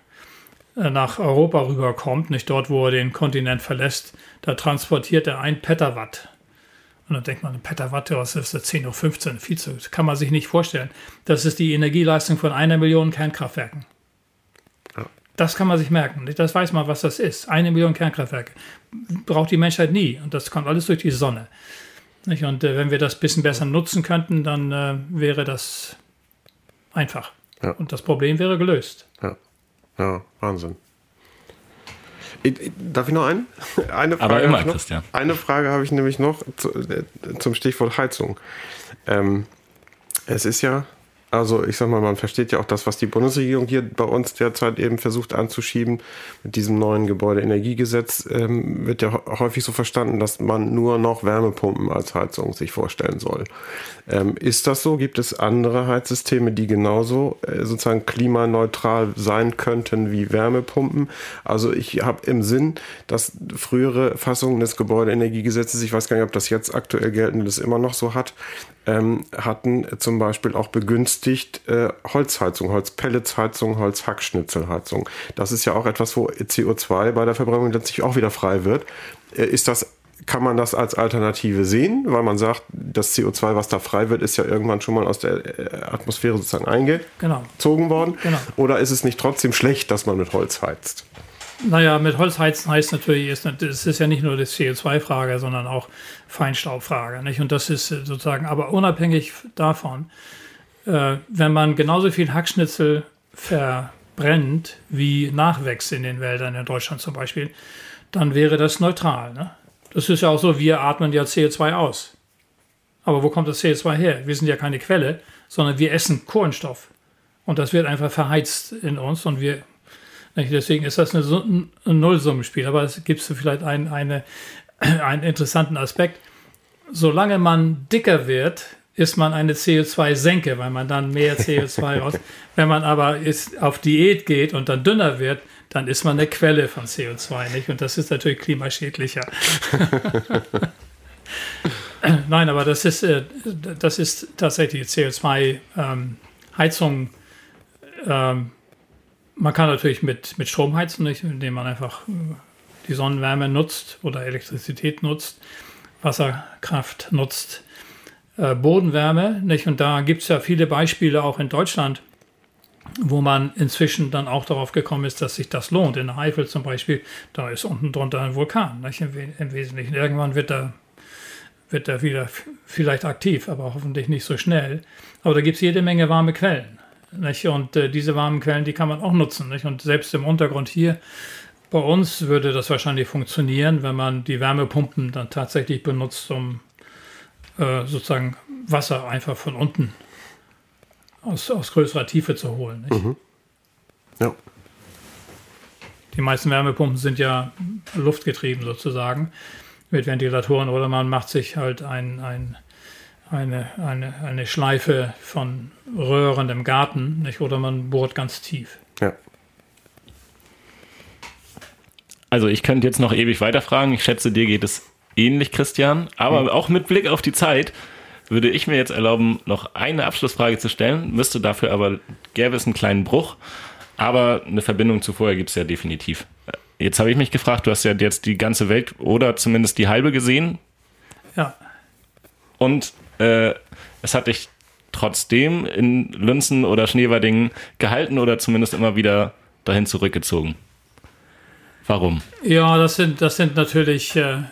äh, nach Europa rüberkommt, nicht dort, wo er den Kontinent verlässt, da transportiert er ein Petawatt. Und dann denkt man, ein Petawatt, was ist das? 10 hoch 15, viel zu, kann man sich nicht vorstellen. Das ist die Energieleistung von einer Million Kernkraftwerken. Das kann man sich merken. Das weiß man, was das ist. Eine Million Kernkraftwerke. Braucht die Menschheit nie. Und das kommt alles durch die Sonne. Und äh, wenn wir das ein bisschen besser nutzen könnten, dann wäre das einfach. Ja. Und das Problem wäre gelöst. Ja, ja Wahnsinn. Darf ich noch einen? [laughs] Eine Frage Aber immer, Christian. Eine Frage habe ich nämlich noch zu, äh, zum Stichwort Heizung. Ähm, es ist ja also ich sag mal, man versteht ja auch das, was die Bundesregierung hier bei uns derzeit eben versucht anzuschieben. Mit diesem neuen Gebäudeenergiegesetz ähm, wird ja häufig so verstanden, dass man nur noch Wärmepumpen als Heizung sich vorstellen soll. Ähm, ist das so? Gibt es andere Heizsysteme, die genauso äh, sozusagen klimaneutral sein könnten wie Wärmepumpen? Also ich habe im Sinn, dass frühere Fassungen des Gebäudeenergiegesetzes, ich weiß gar nicht, ob das jetzt aktuell geltendes immer noch so hat, ähm, hatten zum Beispiel auch begünstigt äh, Holzheizung, Holzpelletsheizung, Holzhackschnitzelheizung. Das ist ja auch etwas, wo CO2 bei der Verbrennung letztlich auch wieder frei wird. Äh, ist das kann man das als Alternative sehen, weil man sagt, das CO2, was da frei wird, ist ja irgendwann schon mal aus der äh, Atmosphäre sozusagen Genau. eingezogen worden. Genau. Oder ist es nicht trotzdem schlecht, dass man mit Holz heizt? Naja, mit Holz heizen heißt natürlich, ist, es ist ja nicht nur die CO2-Frage, sondern auch Feinstaubfrage. Nicht? Und das ist sozusagen, aber unabhängig davon, äh, wenn man genauso viel Hackschnitzel verbrennt wie Nachwächst in den Wäldern in Deutschland zum Beispiel, dann wäre das neutral. Ne? Das ist ja auch so, wir atmen ja CO2 aus. Aber wo kommt das CO2 her? Wir sind ja keine Quelle, sondern wir essen Kohlenstoff. Und das wird einfach verheizt in uns und wir? Deswegen ist das ein Nullsummenspiel. Aber es gibt vielleicht einen, eine, [clears throat] einen interessanten Aspekt. Solange man dicker wird, ist man eine CO2-Senke, weil man dann mehr CO2 raus. [laughs] Wenn man aber ist, auf Diät geht und dann dünner wird, dann ist man eine Quelle von CO2, nicht? Und das ist natürlich klimaschädlicher. [laughs] Nein, aber das ist, äh, das ist tatsächlich CO2-Heizung. Ähm, man kann natürlich mit, mit Strom heizen, nicht? indem man einfach äh, die Sonnenwärme nutzt oder Elektrizität nutzt, Wasserkraft nutzt, äh, Bodenwärme. Nicht? Und da gibt es ja viele Beispiele auch in Deutschland, wo man inzwischen dann auch darauf gekommen ist, dass sich das lohnt. In Eifel zum Beispiel, da ist unten drunter ein Vulkan nicht? Im, im Wesentlichen. Irgendwann wird er, wird er wieder vielleicht aktiv, aber hoffentlich nicht so schnell. Aber da gibt es jede Menge warme Quellen. Nicht? Und äh, diese warmen Quellen, die kann man auch nutzen. Nicht? Und selbst im Untergrund hier bei uns würde das wahrscheinlich funktionieren, wenn man die Wärmepumpen dann tatsächlich benutzt, um äh, sozusagen Wasser einfach von unten aus, aus größerer Tiefe zu holen. Nicht? Ja. Die meisten Wärmepumpen sind ja luftgetrieben sozusagen mit Ventilatoren oder man macht sich halt ein, ein, eine, eine, eine Schleife von Röhren im Garten nicht? oder man bohrt ganz tief. Ja. Also ich könnte jetzt noch ewig weiterfragen. Ich schätze, dir geht es ähnlich, Christian. Aber auch mit Blick auf die Zeit würde ich mir jetzt erlauben, noch eine Abschlussfrage zu stellen. Müsste dafür aber, gäbe es einen kleinen Bruch. Aber eine Verbindung zu vorher gibt es ja definitiv. Jetzt habe ich mich gefragt, du hast ja jetzt die ganze Welt oder zumindest die halbe gesehen. Ja, Und äh, es hat dich trotzdem in Lünzen oder Schneewerdingen gehalten oder zumindest immer wieder dahin zurückgezogen. Warum? Ja, das sind, das sind natürlich äh,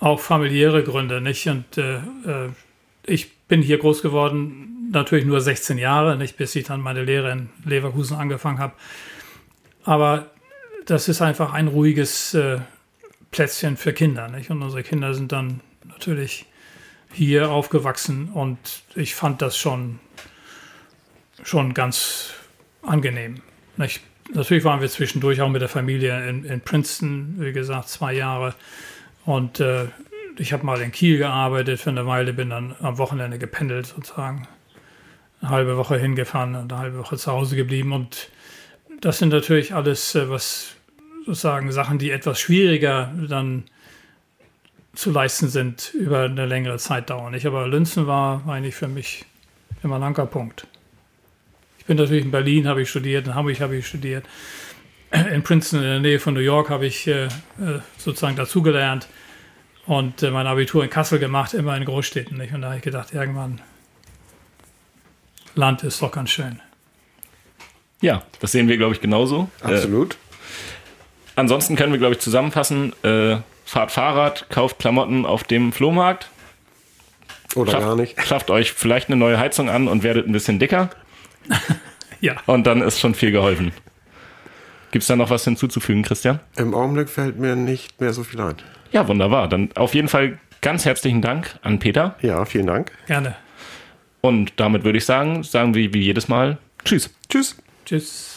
auch familiäre Gründe, nicht? Und äh, äh, ich bin hier groß geworden, natürlich nur 16 Jahre, nicht, bis ich dann meine Lehre in Leverkusen angefangen habe. Aber das ist einfach ein ruhiges äh, Plätzchen für Kinder, nicht? Und unsere Kinder sind dann natürlich hier aufgewachsen und ich fand das schon, schon ganz angenehm. Nicht? Natürlich waren wir zwischendurch auch mit der Familie in, in Princeton, wie gesagt, zwei Jahre. Und äh, ich habe mal in Kiel gearbeitet für eine Weile, bin dann am Wochenende gependelt sozusagen. Eine halbe Woche hingefahren und eine halbe Woche zu Hause geblieben. Und das sind natürlich alles, äh, was sozusagen Sachen, die etwas schwieriger dann zu leisten sind, über eine längere Zeit dauern. Ich aber Lünzen war eigentlich für mich immer ein Ankerpunkt. Ich bin natürlich in Berlin, habe ich studiert, in Hamburg habe ich studiert. In Princeton, in der Nähe von New York, habe ich äh, äh, sozusagen dazugelernt und äh, mein Abitur in Kassel gemacht, immer in Großstädten. Nicht? Und da habe ich gedacht, irgendwann, Land ist doch ganz schön. Ja, das sehen wir, glaube ich, genauso. Äh, Absolut. ansonsten können wir, glaube ich, zusammenfassen, äh, fahrt Fahrrad, kauft Klamotten auf dem Flohmarkt, Oder schafft, gar nicht. schafft euch vielleicht eine neue Heizung an und werdet ein bisschen dicker [laughs] Ja, und dann ist schon viel geholfen. Gibt es da noch was hinzuzufügen, Christian? Im Augenblick fällt mir nicht mehr so viel ein. Ja, wunderbar. Dann auf jeden Fall ganz herzlichen Dank an Peter. Ja, vielen Dank. gerne. Und damit würde ich sagen, sagen wir wie jedes Mal Tschüss. Tschüss. Tschüss.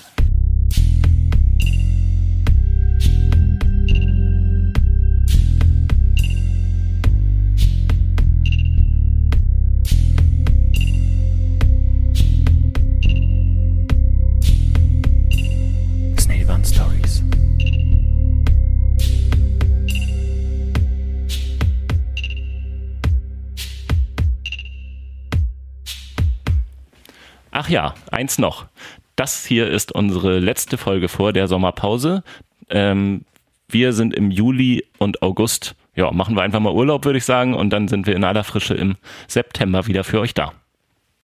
Ach ja, eins noch. Das hier ist unsere letzte Folge vor der Sommerpause. Ähm, wir sind im Juli und August ja, machen wir einfach mal Urlaub, würde ich sagen. Und dann sind wir in aller Frische im September wieder für euch da.